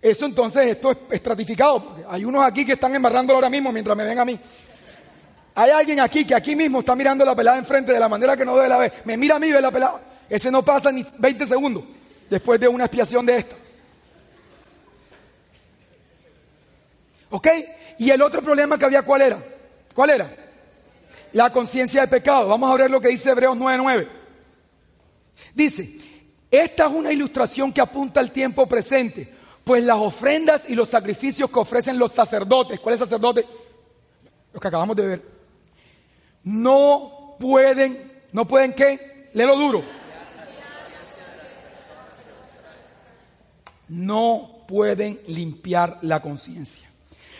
Eso entonces, esto es estratificado. Hay unos aquí que están embarrándolo ahora mismo mientras me ven a mí. Hay alguien aquí que aquí mismo está mirando la pelada enfrente de la manera que no debe la ver. Me mira a mí y ve la pelada. Ese no pasa ni 20 segundos después de una expiación de esta. ¿Ok? Y el otro problema que había, ¿cuál era? ¿Cuál era? La conciencia de pecado. Vamos a ver lo que dice Hebreos 9:9. Dice, esta es una ilustración que apunta al tiempo presente, pues las ofrendas y los sacrificios que ofrecen los sacerdotes, ¿cuáles sacerdotes? Los que acabamos de ver. No pueden, ¿no pueden qué? Léelo duro. No pueden limpiar la conciencia.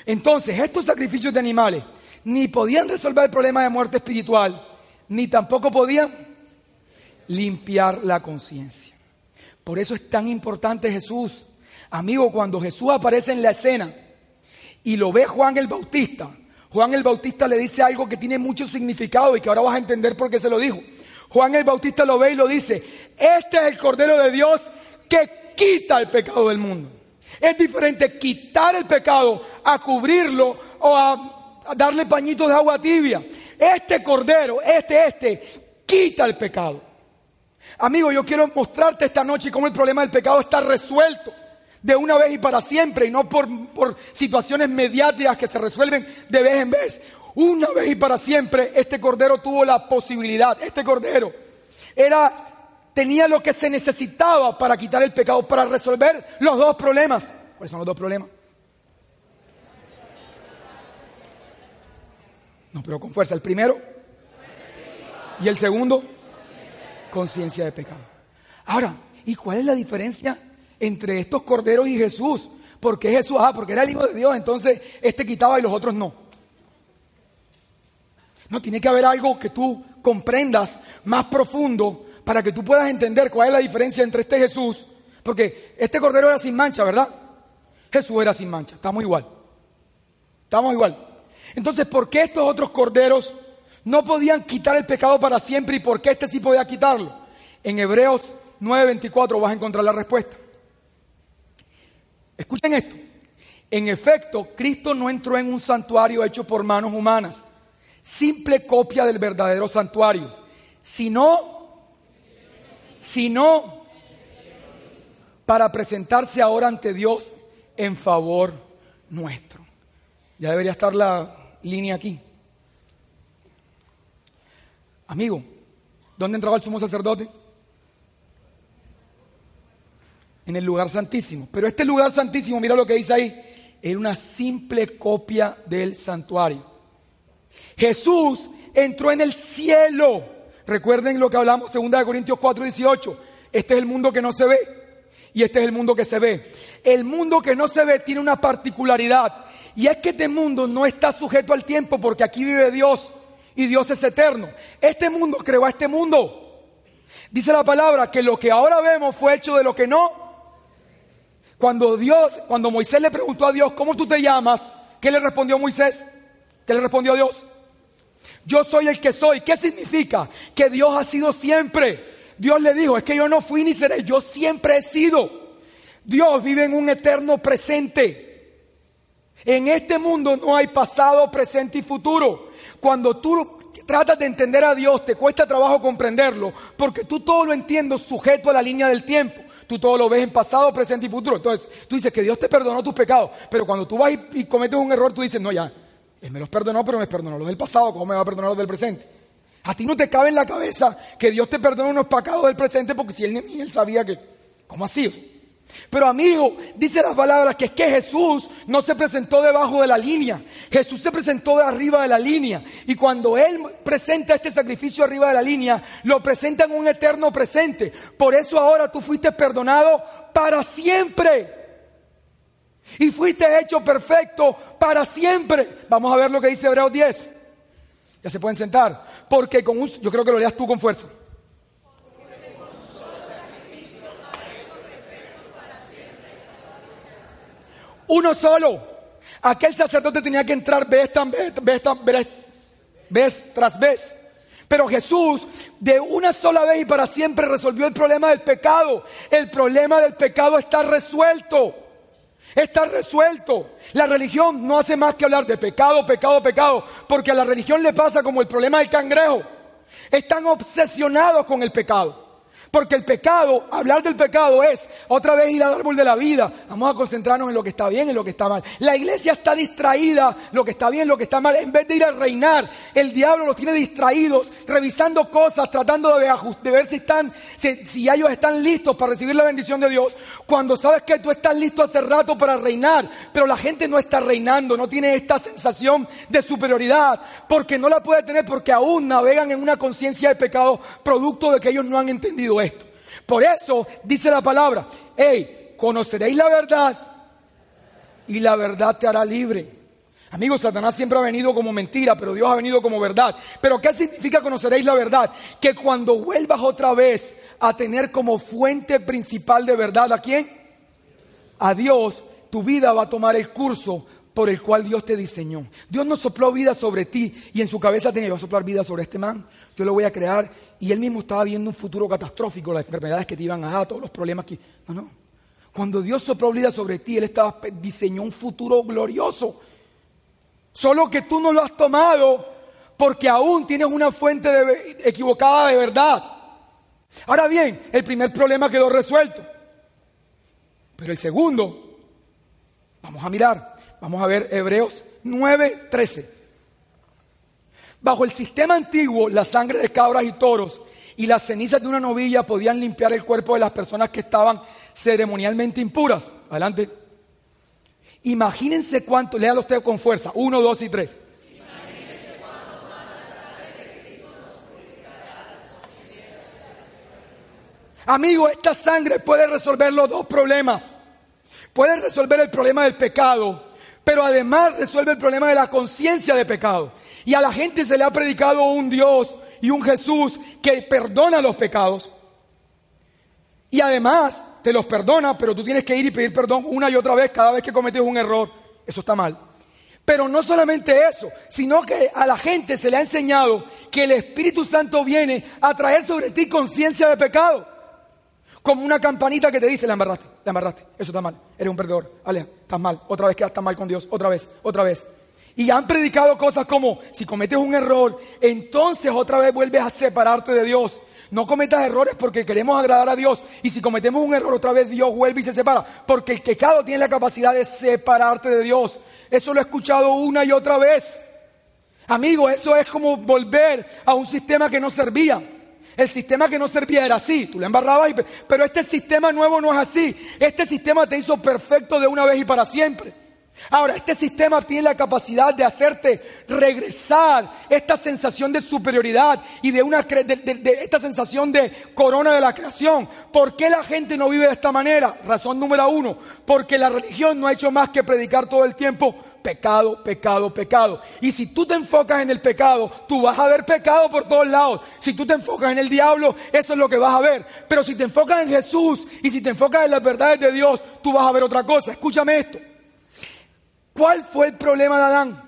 Entonces, estos sacrificios de animales ni podían resolver el problema de muerte espiritual, ni tampoco podían limpiar la conciencia. Por eso es tan importante Jesús. Amigo, cuando Jesús aparece en la escena y lo ve Juan el Bautista, Juan el Bautista le dice algo que tiene mucho significado y que ahora vas a entender por qué se lo dijo. Juan el Bautista lo ve y lo dice, este es el Cordero de Dios que quita el pecado del mundo. Es diferente quitar el pecado a cubrirlo o a darle pañitos de agua tibia. Este cordero, este, este, quita el pecado. Amigo, yo quiero mostrarte esta noche cómo el problema del pecado está resuelto de una vez y para siempre y no por, por situaciones mediáticas que se resuelven de vez en vez. Una vez y para siempre este cordero tuvo la posibilidad, este cordero era tenía lo que se necesitaba para quitar el pecado, para resolver los dos problemas. ¿Cuáles son los dos problemas? Pero con fuerza. El primero y el segundo, conciencia de pecado. Ahora, ¿y cuál es la diferencia entre estos corderos y Jesús? Porque Jesús, ah, porque era el Hijo de Dios, entonces este quitaba y los otros no. No, tiene que haber algo que tú comprendas más profundo para que tú puedas entender cuál es la diferencia entre este Jesús, porque este cordero era sin mancha, ¿verdad? Jesús era sin mancha, estamos igual. Estamos igual. Entonces, ¿por qué estos otros corderos no podían quitar el pecado para siempre y por qué este sí podía quitarlo? En Hebreos 9:24 vas a encontrar la respuesta. Escuchen esto. En efecto, Cristo no entró en un santuario hecho por manos humanas, simple copia del verdadero santuario, sino, sino para presentarse ahora ante Dios en favor nuestro. Ya debería estar la línea aquí. Amigo, ¿dónde entraba el sumo sacerdote? En el lugar santísimo. Pero este lugar santísimo, mira lo que dice ahí, era una simple copia del santuario. Jesús entró en el cielo. Recuerden lo que hablamos, 2 Corintios 4, 18. Este es el mundo que no se ve y este es el mundo que se ve. El mundo que no se ve tiene una particularidad y es que este mundo no está sujeto al tiempo porque aquí vive Dios y Dios es eterno. Este mundo creó a este mundo. Dice la palabra que lo que ahora vemos fue hecho de lo que no. Cuando Dios, cuando Moisés le preguntó a Dios, ¿cómo tú te llamas? ¿Qué le respondió Moisés? ¿Qué le respondió Dios? Yo soy el que soy. ¿Qué significa? Que Dios ha sido siempre. Dios le dijo, es que yo no fui ni seré, yo siempre he sido. Dios vive en un eterno presente. En este mundo no hay pasado, presente y futuro. Cuando tú tratas de entender a Dios, te cuesta trabajo comprenderlo, porque tú todo lo entiendes sujeto a la línea del tiempo. Tú todo lo ves en pasado, presente y futuro. Entonces, tú dices que Dios te perdonó tus pecados, pero cuando tú vas y, cometes un error, tú dices, no, ya, Él me los perdonó, pero me perdonó los del pasado, ¿cómo me va a perdonar los del presente? A ti no te cabe en la cabeza que Dios te perdone unos pecados del presente, porque si Él ni Él sabía que, ¿cómo así? Pero amigo, dice las palabras que es que Jesús no se presentó debajo de la línea, Jesús se presentó de arriba de la línea. Y cuando Él presenta este sacrificio arriba de la línea, lo presenta en un eterno presente. Por eso ahora tú fuiste perdonado para siempre. Y fuiste hecho perfecto para siempre. Vamos a ver lo que dice Hebreos 10. Ya se pueden sentar. Porque con yo creo que lo leas tú con fuerza. Uno solo. Aquel sacerdote tenía que entrar vez, vez, vez, vez tras vez. Pero Jesús de una sola vez y para siempre resolvió el problema del pecado. El problema del pecado está resuelto. Está resuelto. La religión no hace más que hablar de pecado, pecado, pecado. Porque a la religión le pasa como el problema del cangrejo. Están obsesionados con el pecado. Porque el pecado, hablar del pecado es otra vez ir al árbol de la vida. Vamos a concentrarnos en lo que está bien y en lo que está mal. La iglesia está distraída, lo que está bien, lo que está mal. En vez de ir a reinar, el diablo los tiene distraídos, revisando cosas, tratando de ver si, están, si, ellos están listos para recibir la bendición de Dios. Cuando sabes que tú estás listo hace rato para reinar, pero la gente no está reinando, no tiene esta sensación de superioridad, porque no la puede tener porque aún navegan en una conciencia de pecado producto de que ellos no han entendido esto. Por eso dice la palabra, hey, conoceréis la verdad y la verdad te hará libre. Amigos, Satanás siempre ha venido como mentira, pero Dios ha venido como verdad. Pero ¿qué significa conoceréis la verdad? Que cuando vuelvas otra vez a tener como fuente principal de verdad a quién? A Dios, tu vida va a tomar el curso por el cual Dios te diseñó. Dios no sopló vida sobre ti y en su cabeza tenía, a soplar vida sobre este man, yo lo voy a crear y él mismo estaba viendo un futuro catastrófico, las enfermedades que te iban a dar, todos los problemas que... No, no. Cuando Dios sopló vida sobre ti, Él estaba, diseñó un futuro glorioso. Solo que tú no lo has tomado porque aún tienes una fuente equivocada de verdad. Ahora bien, el primer problema quedó resuelto. Pero el segundo, vamos a mirar, vamos a ver Hebreos 9:13. Bajo el sistema antiguo, la sangre de cabras y toros y las cenizas de una novilla podían limpiar el cuerpo de las personas que estaban ceremonialmente impuras. Adelante. Imagínense cuánto, léalo usted con fuerza, uno, dos y tres. Amigo, esta sangre puede resolver los dos problemas. Puede resolver el problema del pecado, pero además resuelve el problema de la conciencia de pecado. Y a la gente se le ha predicado un Dios y un Jesús que perdona los pecados. Y además te los perdona, pero tú tienes que ir y pedir perdón una y otra vez cada vez que cometes un error. Eso está mal. Pero no solamente eso, sino que a la gente se le ha enseñado que el Espíritu Santo viene a traer sobre ti conciencia de pecado. Como una campanita que te dice, la embarraste, la embarraste, eso está mal, eres un perdedor, aleja, estás mal, otra vez quedas mal con Dios, otra vez, otra vez. Y han predicado cosas como, si cometes un error, entonces otra vez vuelves a separarte de Dios. No cometas errores porque queremos agradar a Dios. Y si cometemos un error otra vez, Dios vuelve y se separa. Porque el pecado tiene la capacidad de separarte de Dios. Eso lo he escuchado una y otra vez. Amigo, eso es como volver a un sistema que no servía. El sistema que no servía era así, tú le embarrabas, pero este sistema nuevo no es así. Este sistema te hizo perfecto de una vez y para siempre. Ahora, este sistema tiene la capacidad de hacerte regresar esta sensación de superioridad y de, una, de, esta sensación de corona de la creación. ¿Por qué la gente no vive de esta manera? Razón número uno, porque la religión no ha hecho más que predicar todo el tiempo pecado, pecado, pecado. Y si tú te enfocas en el pecado, tú vas a ver pecado por todos lados. Si tú te enfocas en el diablo, eso es lo que vas a ver. Pero si te enfocas en Jesús y si te enfocas en las verdades de Dios, tú vas a ver otra cosa. Escúchame esto. ¿Cuál fue el problema de Adán?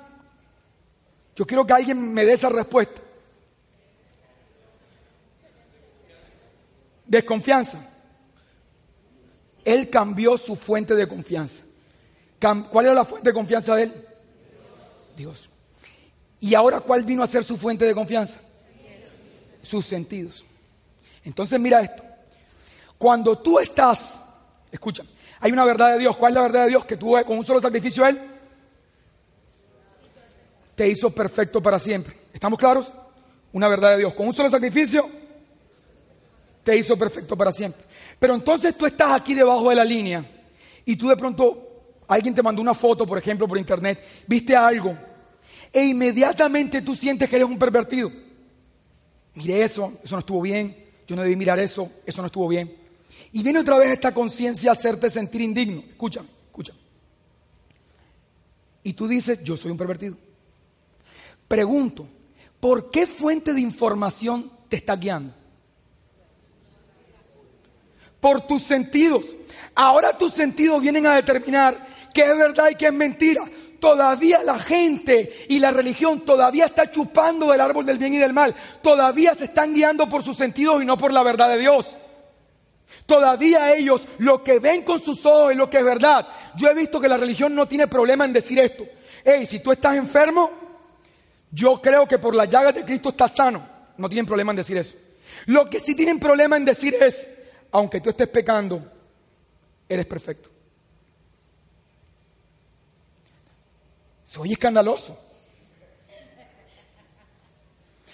Yo quiero que alguien me dé esa respuesta. Desconfianza. Él cambió su fuente de confianza. ¿Cuál era la fuente de confianza de él? Dios. ¿Y ahora cuál vino a ser su fuente de confianza? Sus sentidos. Entonces mira esto. Cuando tú estás, escucha, hay una verdad de Dios. ¿Cuál es la verdad de Dios? Que tú con un solo sacrificio Él te hizo perfecto para siempre. ¿Estamos claros? Una verdad de Dios. Con un solo sacrificio te hizo perfecto para siempre. Pero entonces tú estás aquí debajo de la línea y tú de pronto, alguien te mandó una foto, por ejemplo, por internet, viste algo e inmediatamente tú sientes que eres un pervertido. Mire eso, eso no estuvo bien, yo no debí mirar eso, eso no estuvo bien. Y viene otra vez esta conciencia a hacerte sentir indigno. Escúchame, escúchame. Y tú dices, yo soy un pervertido. Pregunto, ¿por qué fuente de información te está guiando? Por tus sentidos. Ahora tus sentidos vienen a determinar qué es verdad y qué es mentira todavía la gente y la religión todavía está chupando el árbol del bien y del mal. Todavía se están guiando por sus sentidos y no por la verdad de Dios. Todavía ellos lo que ven con sus ojos es lo que es verdad. Yo he visto que la religión no tiene problema en decir esto. Hey, si tú estás enfermo, yo creo que por la llaga de Cristo estás sano. No tienen problema en decir eso. Lo que sí tienen problema en decir es, aunque tú estés pecando, eres perfecto. Soy escandaloso.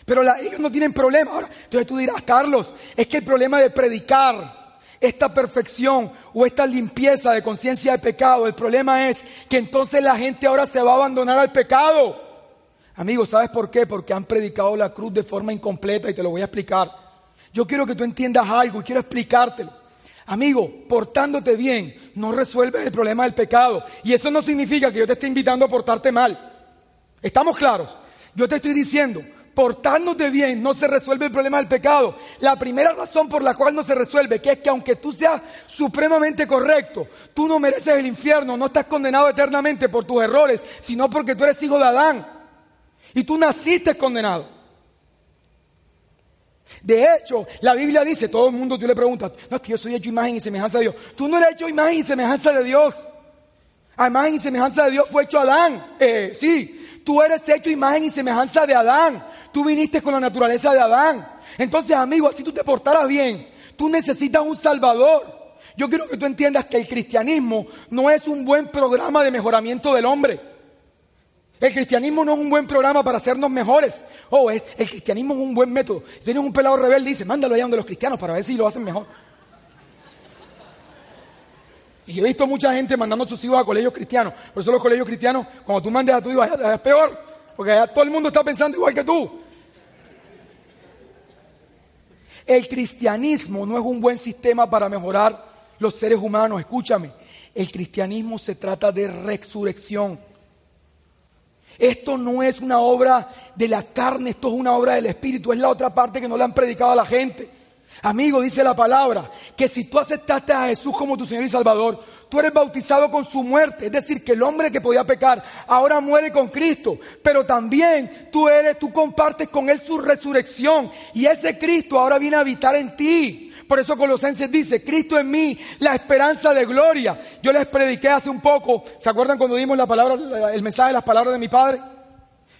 Pero ellos no tienen problema. Ahora, entonces tú dirás, Carlos, es que el problema de predicar esta perfección o esta limpieza de conciencia de pecado, el problema es que entonces la gente ahora se va a abandonar al pecado. Amigo, ¿sabes por qué? Porque han predicado la cruz de forma incompleta y te lo voy a explicar. Yo quiero que tú entiendas algo y quiero explicártelo. Amigo, portándote bien no resuelves el problema del pecado. Y eso no significa que yo te esté invitando a portarte mal. ¿Estamos claros? Yo te estoy diciendo, portándote bien no se resuelve el problema del pecado. La primera razón por la cual no se resuelve, que es que aunque tú seas supremamente correcto, tú no mereces el infierno, no estás condenado eternamente por tus errores, sino porque tú eres hijo de Adán. Y tú naciste condenado. De hecho, la Biblia dice, todo el mundo tú le preguntas, no es que yo soy hecho imagen y semejanza de Dios. Tú no eres hecho imagen y semejanza de Dios. A imagen y semejanza de Dios fue hecho Adán. Eh, sí, tú eres hecho imagen y semejanza de Adán. Tú viniste con la naturaleza de Adán. Entonces, amigo, así tú te portaras bien. Tú necesitas un Salvador. Yo quiero que tú entiendas que el cristianismo no es un buen programa de mejoramiento del hombre. El cristianismo no es un buen programa para hacernos mejores. Oh, es, el cristianismo es un buen método. Si tienes un pelado rebelde, dice, mándalo allá donde los cristianos para ver si lo hacen mejor. Y yo he visto mucha gente mandando a sus hijos a colegios cristianos. Por eso los colegios cristianos, cuando tú mandes a tu hijo es peor. Porque allá todo el mundo está pensando igual que tú. El cristianismo no es un buen sistema para mejorar los seres humanos. Escúchame. El cristianismo se trata de resurrección. Esto no es una obra de la carne, esto es una obra del Espíritu, es la otra parte que no le han predicado a la gente. Amigo, dice la palabra, que si tú aceptaste a Jesús como tu Señor y Salvador, tú eres bautizado con su muerte. Es decir, que el hombre que podía pecar ahora muere con Cristo. Pero también tú eres, tú compartes con Él su resurrección. Y ese Cristo ahora viene a habitar en ti. Por eso Colosenses dice, Cristo en mí, la esperanza de gloria. Yo les prediqué hace un poco, ¿se acuerdan cuando dimos la palabra, el mensaje de las palabras de mi Padre?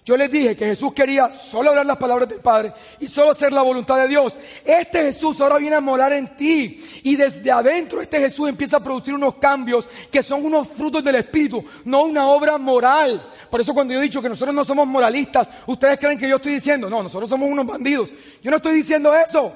Yo les dije que Jesús quería solo hablar las palabras del Padre y solo hacer la voluntad de Dios. Este Jesús ahora viene a morar en ti y desde adentro este Jesús empieza a producir unos cambios que son unos frutos del Espíritu, no una obra moral. Por eso cuando yo he dicho que nosotros no somos moralistas, ustedes creen que yo estoy diciendo, no, nosotros somos unos bandidos. Yo no estoy diciendo eso.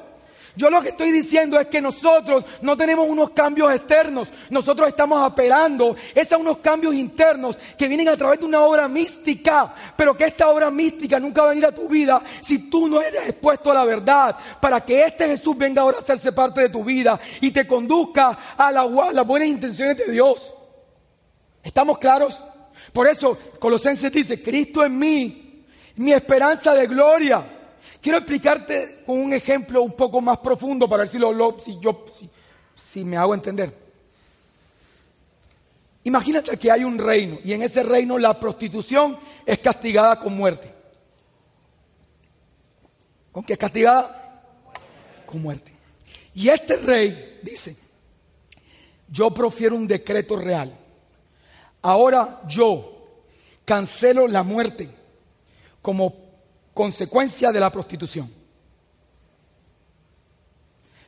Yo lo que estoy diciendo es que nosotros no tenemos unos cambios externos, nosotros estamos apelando es a unos cambios internos que vienen a través de una obra mística, pero que esta obra mística nunca va a venir a tu vida si tú no eres expuesto a la verdad, para que este Jesús venga ahora a hacerse parte de tu vida y te conduzca a, las buenas intenciones de Dios. ¿Estamos claros? Por eso Colosenses dice, Cristo en mí, mi esperanza de gloria. Quiero explicarte con un ejemplo un poco más profundo para ver si, lo, si, yo, si, me hago entender. Imagínate que hay un reino y en ese reino la prostitución es castigada con muerte. ¿Con qué es castigada? Con muerte. Y este rey dice, yo profiero un decreto real. Ahora yo cancelo la muerte como consecuencia de la prostitución.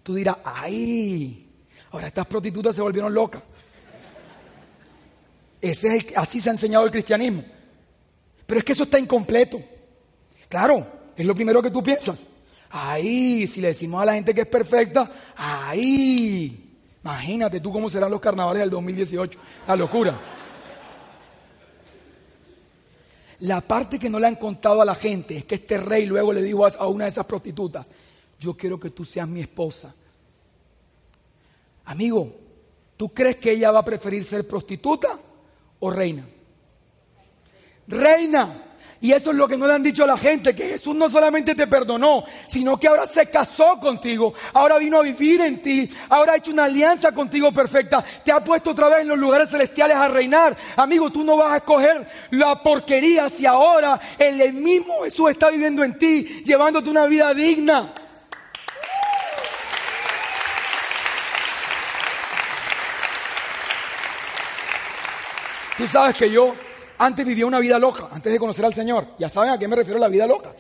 Tú dirás, ay, ahora estas prostitutas se volvieron locas. Ese es así se ha enseñado el cristianismo. Pero es que eso está incompleto. Claro, es lo primero que tú piensas. Ahí, si le decimos a la gente que es perfecta, ahí. Imagínate tú cómo serán los carnavales del 2018. La locura. La parte que no le han contado a la gente es que este rey luego le dijo a una de esas prostitutas, yo quiero que tú seas mi esposa. Amigo, ¿tú crees que ella va a preferir ser prostituta o reina? Reina. Y eso es lo que no le han dicho a la gente, que Jesús no solamente te perdonó, sino que ahora se casó contigo, ahora vino a vivir en ti, ahora ha hecho una alianza contigo perfecta, te ha puesto otra vez en los lugares celestiales a reinar. Amigo, tú no vas a escoger la porquería si ahora el mismo Jesús está viviendo en ti, llevándote una vida digna. Tú sabes que yo antes vivía una vida loca, antes de conocer al Señor. Ya saben a qué me refiero la vida loca.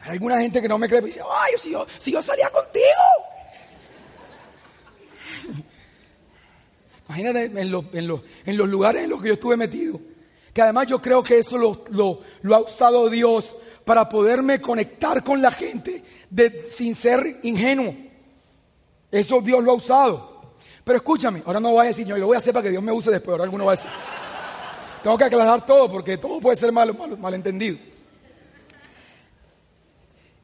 Hay alguna gente que no me cree y dice, ay, si yo, si yo salía contigo. Imagínate en, en, los lugares en los que yo estuve metido. Que además yo creo que eso lo, lo ha usado Dios para poderme conectar con la gente de, sin ser ingenuo. Eso Dios lo ha usado. Pero escúchame, ahora no voy a decir, yo lo voy a hacer para que Dios me use después, ahora alguno va a decir. Tengo que aclarar todo porque todo puede ser mal, malentendido.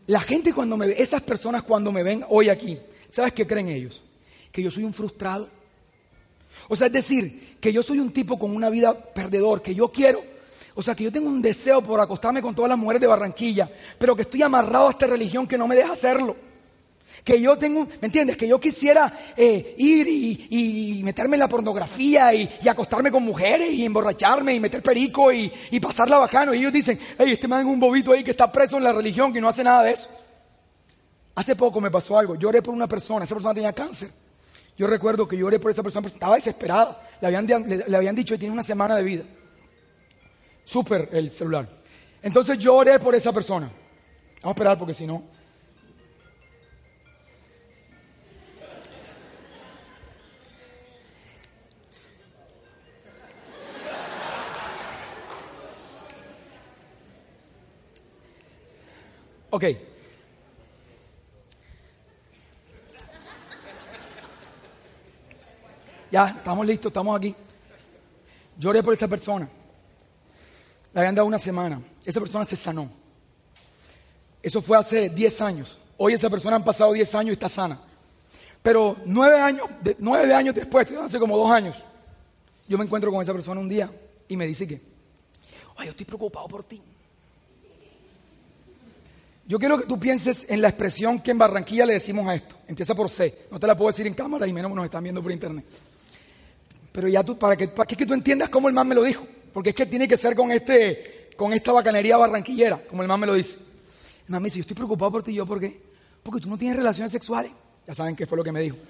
La gente cuando me ve, esas personas cuando me ven hoy aquí, ¿sabes qué creen ellos? Que yo soy un frustrado. O sea, es decir, que yo soy un tipo con una vida perdedor, que yo quiero, o sea, que yo tengo un deseo por acostarme con todas las mujeres de Barranquilla, pero que estoy amarrado a esta religión que no me deja hacerlo que yo tengo, ¿me entiendes? Que yo quisiera eh, ir y, meterme en la pornografía y, acostarme con mujeres y emborracharme y meter perico y, pasarla bacano. Y ellos dicen, hey, este man es un bobito ahí que está preso en la religión, que no hace nada de eso. Hace poco me pasó algo, lloré por una persona, esa persona tenía cáncer. Yo recuerdo que lloré por esa persona, estaba desesperada. Le habían, le, habían dicho que tiene una semana de vida. Súper el celular. Entonces lloré por esa persona. Vamos a esperar porque si no... Ok. Ya, estamos listos, estamos aquí. Lloré por esa persona. Le habían dado una semana. Esa persona se sanó. Eso fue hace 10 años. Hoy esa persona han pasado 10 años y está sana. Pero nueve años, nueve años después, hace como dos años, yo me encuentro con esa persona un día y me dice que, ay, yo estoy preocupado por ti. Yo quiero que tú pienses en la expresión que en Barranquilla le decimos a esto. Empieza por C. No te la puedo decir en cámara y menos nos están viendo por internet. Pero ya tú, para que, para que tú entiendas cómo el man me lo dijo. Porque es que tiene que ser con, este, con esta bacanería barranquillera, como el man me lo dice. El man me dice, yo estoy preocupado por ti. ¿Yo por qué? Porque tú no tienes relaciones sexuales. Ya saben qué fue lo que me dijo.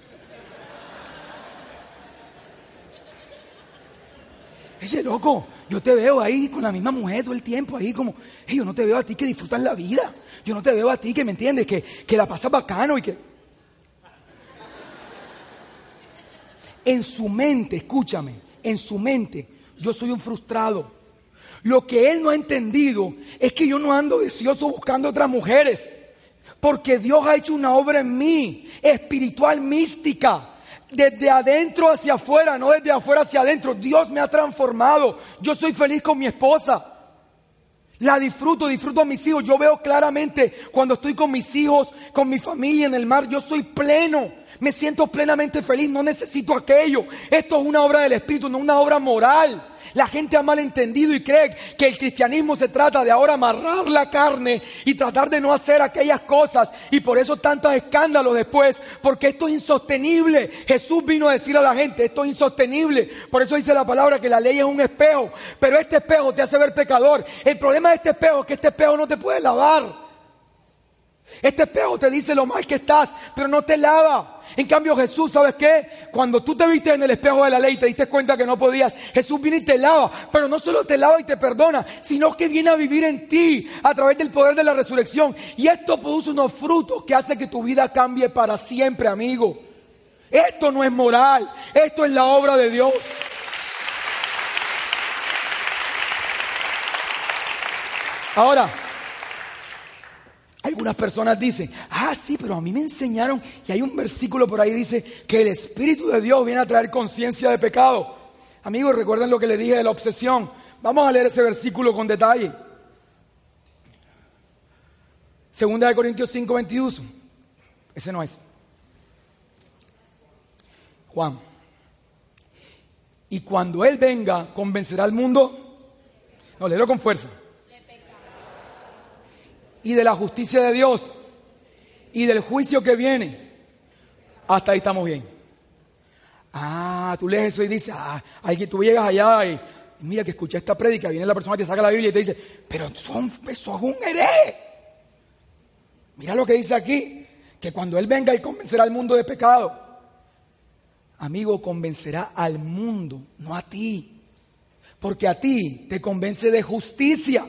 Ese loco, yo te veo ahí con la misma mujer todo el tiempo, ahí como, hey, yo no te veo a ti que disfrutas la vida. Yo no te veo a ti que me entiendes, que, que la pasas bacano y que... En su mente, escúchame, en su mente, yo soy un frustrado. Lo que él no ha entendido es que yo no ando deseoso buscando otras mujeres. Porque Dios ha hecho una obra en mí, espiritual, mística. Desde adentro hacia afuera, no desde afuera hacia adentro. Dios me ha transformado. Yo soy feliz con mi esposa. La disfruto, disfruto a mis hijos. Yo veo claramente cuando estoy con mis hijos, con mi familia en el mar, yo soy pleno. Me siento plenamente feliz, no necesito aquello. Esto es una obra del Espíritu, no una obra moral. La gente ha malentendido y cree que el cristianismo se trata de ahora amarrar la carne y tratar de no hacer aquellas cosas. Y por eso tantos escándalos después, porque esto es insostenible. Jesús vino a decir a la gente, esto es insostenible. Por eso dice la palabra que la ley es un espejo, pero este espejo te hace ver pecador. El problema de este espejo es que este espejo no te puede lavar. Este espejo te dice lo mal que estás, pero no te lava. En cambio Jesús, ¿sabes qué? Cuando tú te viste en el espejo de la ley y te diste cuenta que no podías, Jesús viene y te lava. Pero no solo te lava y te perdona, sino que viene a vivir en ti a través del poder de la resurrección. Y esto produce unos frutos que hace que tu vida cambie para siempre, amigo. Esto no es moral, esto es la obra de Dios. Ahora, algunas personas dicen, ah, sí, pero a mí me enseñaron, y hay un versículo por ahí dice que el Espíritu de Dios viene a traer conciencia de pecado. Amigos, recuerden lo que le dije de la obsesión. Vamos a leer ese versículo con detalle. Segunda de Corintios 5, 22. Ese no es. Juan. Y cuando Él venga, convencerá al mundo. No, léelo con fuerza y de la justicia de Dios y del juicio que viene. Hasta ahí estamos bien. Ah, tú lees eso y dices, ah, hay tú llegas allá y mira que escuché esta prédica, viene la persona que saca la Biblia y te dice, pero son, eso es un hereje. Mira lo que dice aquí, que cuando Él venga y convencerá al mundo de pecado, amigo, convencerá al mundo, no a ti. Porque a ti te convence de justicia.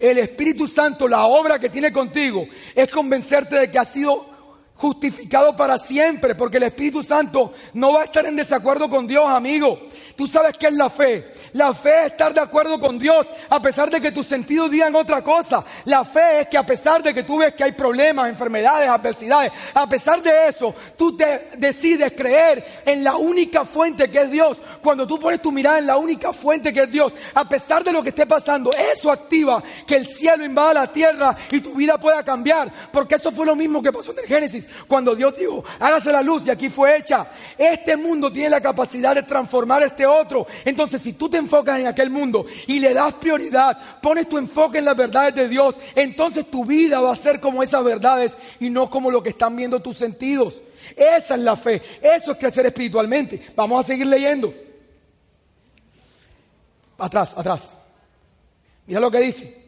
El Espíritu Santo, la obra que tiene contigo, es convencerte de que has sido justificado para siempre, porque el Espíritu Santo no va a estar en desacuerdo con Dios, amigo. Tú sabes qué es la fe. La fe es estar de acuerdo con Dios a pesar de que tus sentidos digan otra cosa. La fe es que a pesar de que tú ves que hay problemas, enfermedades, adversidades, a pesar de eso, tú te decides creer en la única fuente que es Dios. Cuando tú pones tu mirada en la única fuente que es Dios, a pesar de lo que esté pasando, eso activa que el cielo invada la tierra y tu vida pueda cambiar. Porque eso fue lo mismo que pasó en el Génesis, cuando Dios dijo, hágase la luz y aquí fue hecha. Este mundo tiene la capacidad de transformar este otro. Entonces, si tú te enfocas en aquel mundo y le das prioridad, pones tu enfoque en las verdades de Dios, entonces tu vida va a ser como esas verdades y no como lo que están viendo tus sentidos. Esa es la fe, eso es crecer espiritualmente. Vamos a seguir leyendo. Atrás, atrás. Mira lo que dice.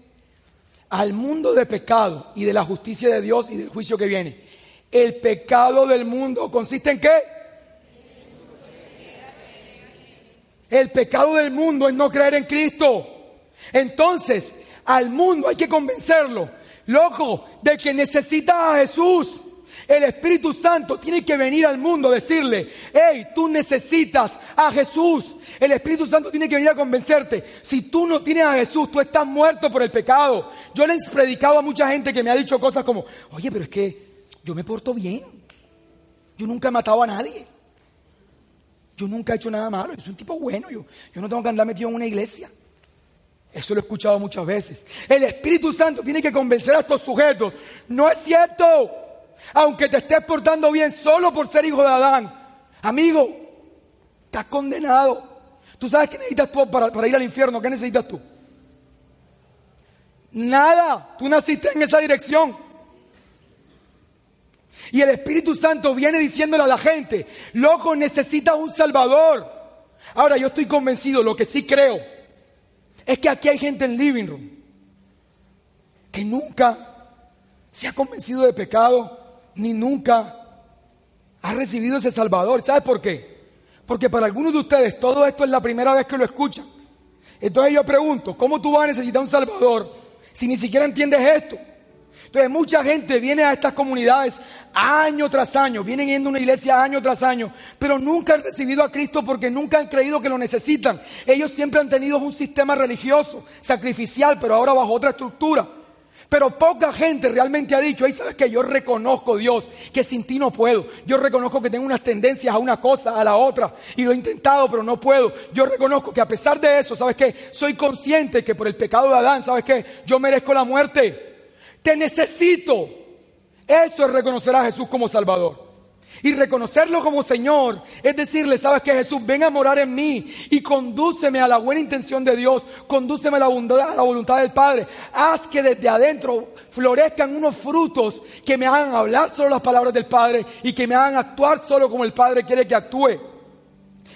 Al mundo de pecado y de la justicia de Dios y del juicio que viene. El pecado del mundo consiste en qué? El pecado del mundo es no creer en Cristo. Entonces, al mundo hay que convencerlo, loco, de que necesita a Jesús. El Espíritu Santo tiene que venir al mundo a decirle, hey, tú necesitas a Jesús. El Espíritu Santo tiene que venir a convencerte. Si tú no tienes a Jesús, tú estás muerto por el pecado. Yo les predicado a mucha gente que me ha dicho cosas como, oye, pero es que yo me porto bien. Yo nunca he matado a nadie. Yo nunca he hecho nada malo, yo soy un tipo bueno, yo, yo no tengo que andar metido en una iglesia. Eso lo he escuchado muchas veces. El Espíritu Santo tiene que convencer a estos sujetos. No es cierto. Aunque te estés portando bien solo por ser hijo de Adán. Amigo, estás condenado. ¿Tú sabes qué necesitas tú para, para ir al infierno? ¿Qué necesitas tú? Nada. Tú naciste en esa dirección. Y el Espíritu Santo viene diciéndole a la gente, loco, necesitas un Salvador. Ahora yo estoy convencido, lo que sí creo, es que aquí hay gente en Living Room que nunca se ha convencido de pecado, ni nunca ha recibido ese Salvador. ¿Sabes por qué? Porque para algunos de ustedes todo esto es la primera vez que lo escuchan. Entonces yo pregunto, ¿cómo tú vas a necesitar un Salvador si ni siquiera entiendes esto? Entonces mucha gente viene a estas comunidades año tras año, vienen yendo a una iglesia año tras año, pero nunca han recibido a Cristo porque nunca han creído que lo necesitan. Ellos siempre han tenido un sistema religioso, sacrificial, pero ahora bajo otra estructura. Pero poca gente realmente ha dicho, ahí sabes que yo reconozco Dios, que sin ti no puedo. Yo reconozco que tengo unas tendencias a una cosa, a la otra, y lo he intentado, pero no puedo. Yo reconozco que a pesar de eso, sabes que soy consciente que por el pecado de Adán, sabes que yo merezco la muerte. Te necesito. Eso es reconocer a Jesús como Salvador. Y reconocerlo como Señor es decirle, sabes que Jesús, ven a morar en mí y condúceme a la buena intención de Dios, condúceme a la, a la voluntad del Padre. Haz que desde adentro florezcan unos frutos que me hagan hablar solo las palabras del Padre y que me hagan actuar solo como el Padre quiere que actúe.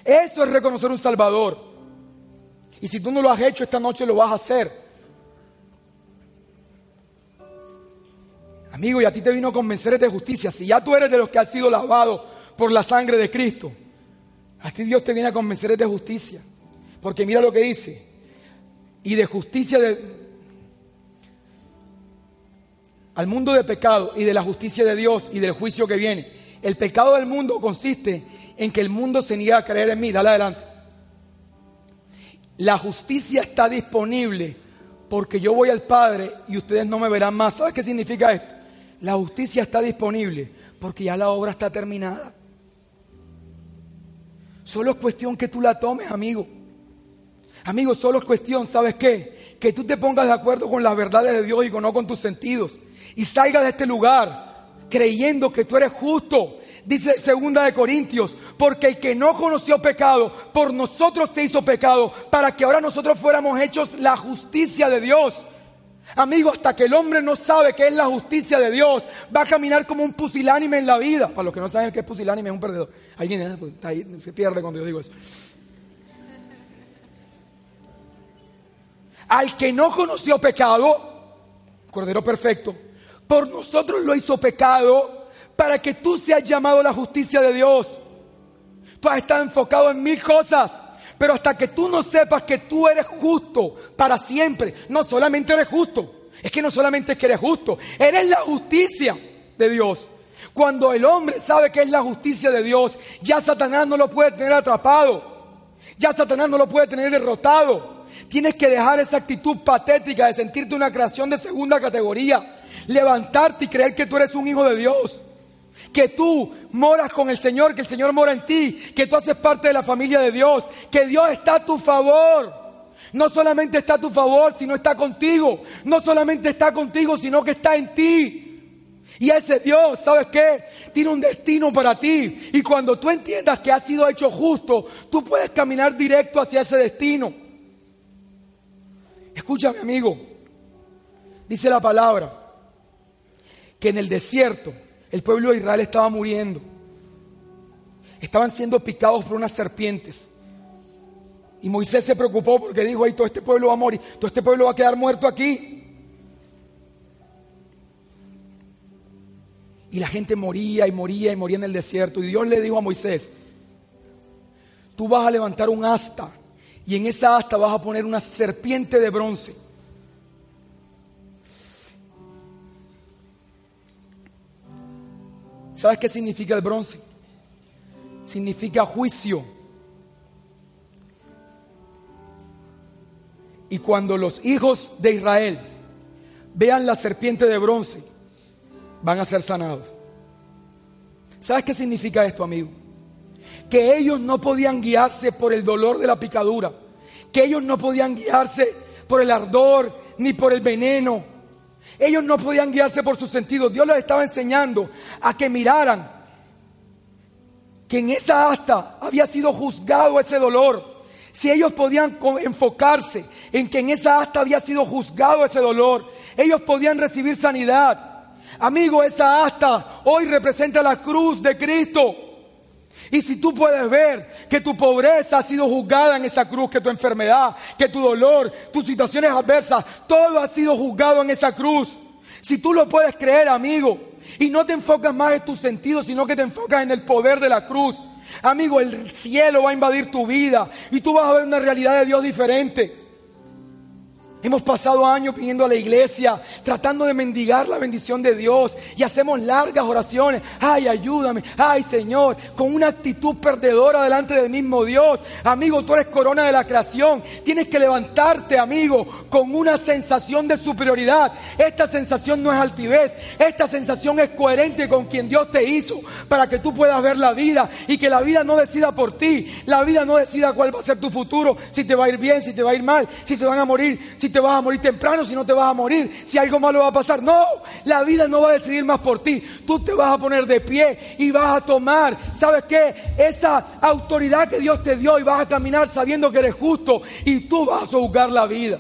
Eso es reconocer un Salvador. Y si tú no lo has hecho esta noche, lo vas a hacer. Amigo, y a ti te vino a convencer de justicia. Si ya tú eres de los que has sido lavado por la sangre de Cristo, a ti Dios te viene a convencer de justicia. Porque mira lo que dice. Y de justicia de, al mundo de pecado y de la justicia de Dios y del juicio que viene. El pecado del mundo consiste en que el mundo se niega a creer en mí. Dale adelante. La justicia está disponible porque yo voy al Padre y ustedes no me verán más. ¿Sabes qué significa esto? La justicia está disponible porque ya la obra está terminada. Solo es cuestión que tú la tomes, amigo. Amigo, solo es cuestión, ¿sabes qué? Que tú te pongas de acuerdo con las verdades de Dios y no con tus sentidos. Y salgas de este lugar creyendo que tú eres justo. Dice segunda de Corintios, porque el que no conoció pecado, por nosotros se hizo pecado, para que ahora nosotros fuéramos hechos la justicia de Dios. Amigo, hasta que el hombre no sabe qué es la justicia de Dios, va a caminar como un pusilánime en la vida. Para los que no saben qué es pusilánime, es un perdedor. Alguien eh, pues, se pierde cuando yo digo eso. Al que no conoció pecado, Cordero Perfecto, por nosotros lo hizo pecado para que tú seas llamado a la justicia de Dios. Tú has estado enfocado en mil cosas, pero hasta que tú no sepas que tú eres justo para siempre, no solamente eres justo, es que no solamente eres justo, eres la justicia de Dios. Cuando el hombre sabe que es la justicia de Dios, ya Satanás no lo puede tener atrapado, ya Satanás no lo puede tener derrotado. Tienes que dejar esa actitud patética de sentirte una creación de segunda categoría. Levantarte y creer que tú eres un hijo de Dios. Que tú moras con el Señor, que el Señor mora en ti, que tú haces parte de la familia de Dios, que Dios está a tu favor. No solamente está a tu favor, sino está contigo. No solamente está contigo, sino que está en ti. Y ese Dios, ¿sabes qué? Tiene un destino para ti. Y cuando tú entiendas que has sido hecho justo, tú puedes caminar directo hacia ese destino. Escúchame, amigo. Dice la palabra que en el desierto el pueblo de Israel estaba muriendo. Estaban siendo picados por unas serpientes. Y Moisés se preocupó porque dijo, ay, todo este pueblo va a morir, todo este pueblo va a quedar muerto aquí. Y la gente moría y moría y moría en el desierto. Y Dios le dijo a Moisés, tú vas a levantar un asta y en esa asta vas a poner una serpiente de bronce. ¿Sabes qué significa el bronce? Significa juicio. Y cuando los hijos de Israel vean la serpiente de bronce, van a ser sanados. ¿Sabes qué significa esto, amigo? que ellos no podían guiarse por el dolor de la picadura, que ellos no podían guiarse por el ardor ni por el veneno. Ellos no podían guiarse por sus sentidos. Dios les estaba enseñando a que miraran que en esa asta había sido juzgado ese dolor. Si ellos podían enfocarse en que en esa asta había sido juzgado ese dolor, ellos podían recibir sanidad. Amigo, esa asta hoy representa la cruz de Cristo. Y si tú puedes ver que tu pobreza ha sido juzgada en esa cruz, que tu enfermedad, que tu dolor, tus situaciones adversas, todo ha sido juzgado en esa cruz. Si tú lo puedes creer, amigo, y no te enfocas más en tus sentidos, sino que te enfocas en el poder de la cruz, amigo, el cielo va a invadir tu vida y tú vas a ver una realidad de Dios diferente. Hemos pasado años viniendo a la iglesia, tratando de mendigar la bendición de Dios y hacemos largas oraciones. Ay, ayúdame, ay Señor, con una actitud perdedora delante del mismo Dios. Amigo, tú eres corona de la creación. Tienes que levantarte, amigo, con una sensación de superioridad. Esta sensación no es altivez, esta sensación es coherente con quien Dios te hizo para que tú puedas ver la vida y que la vida no decida por ti. La vida no decida cuál va a ser tu futuro, si te va a ir bien, si te va a ir mal, si te van a morir, si te vas a morir temprano, si no te vas a morir, si algo malo va a pasar. No, la vida no va a decidir más por ti. Tú te vas a poner de pie y vas a tomar, ¿sabes qué? Esa autoridad que Dios te dio y vas a caminar sabiendo que eres justo y tú vas a juzgar la vida.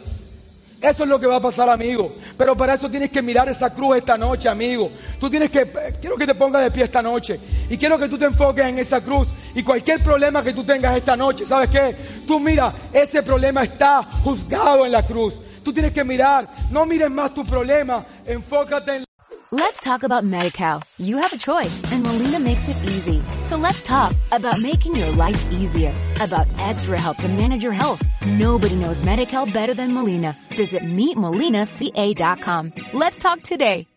Eso es lo que va a pasar, amigo. Pero para eso tienes que mirar esa cruz esta noche, amigo. Tú tienes que, quiero que te pongas de pie esta noche. Y quiero que tú te enfoques en esa cruz. Y cualquier problema que tú tengas esta noche, ¿sabes qué? Tú mira, ese problema está juzgado en la cruz. Tú tienes que mirar, no mires más tu problema, enfócate en... Let's talk about MediCal. You have a choice and Molina makes it easy. So let's talk about making your life easier, about extra help to manage your health. Nobody knows MediCal better than Molina. Visit meetmolinaca.com. Let's talk today.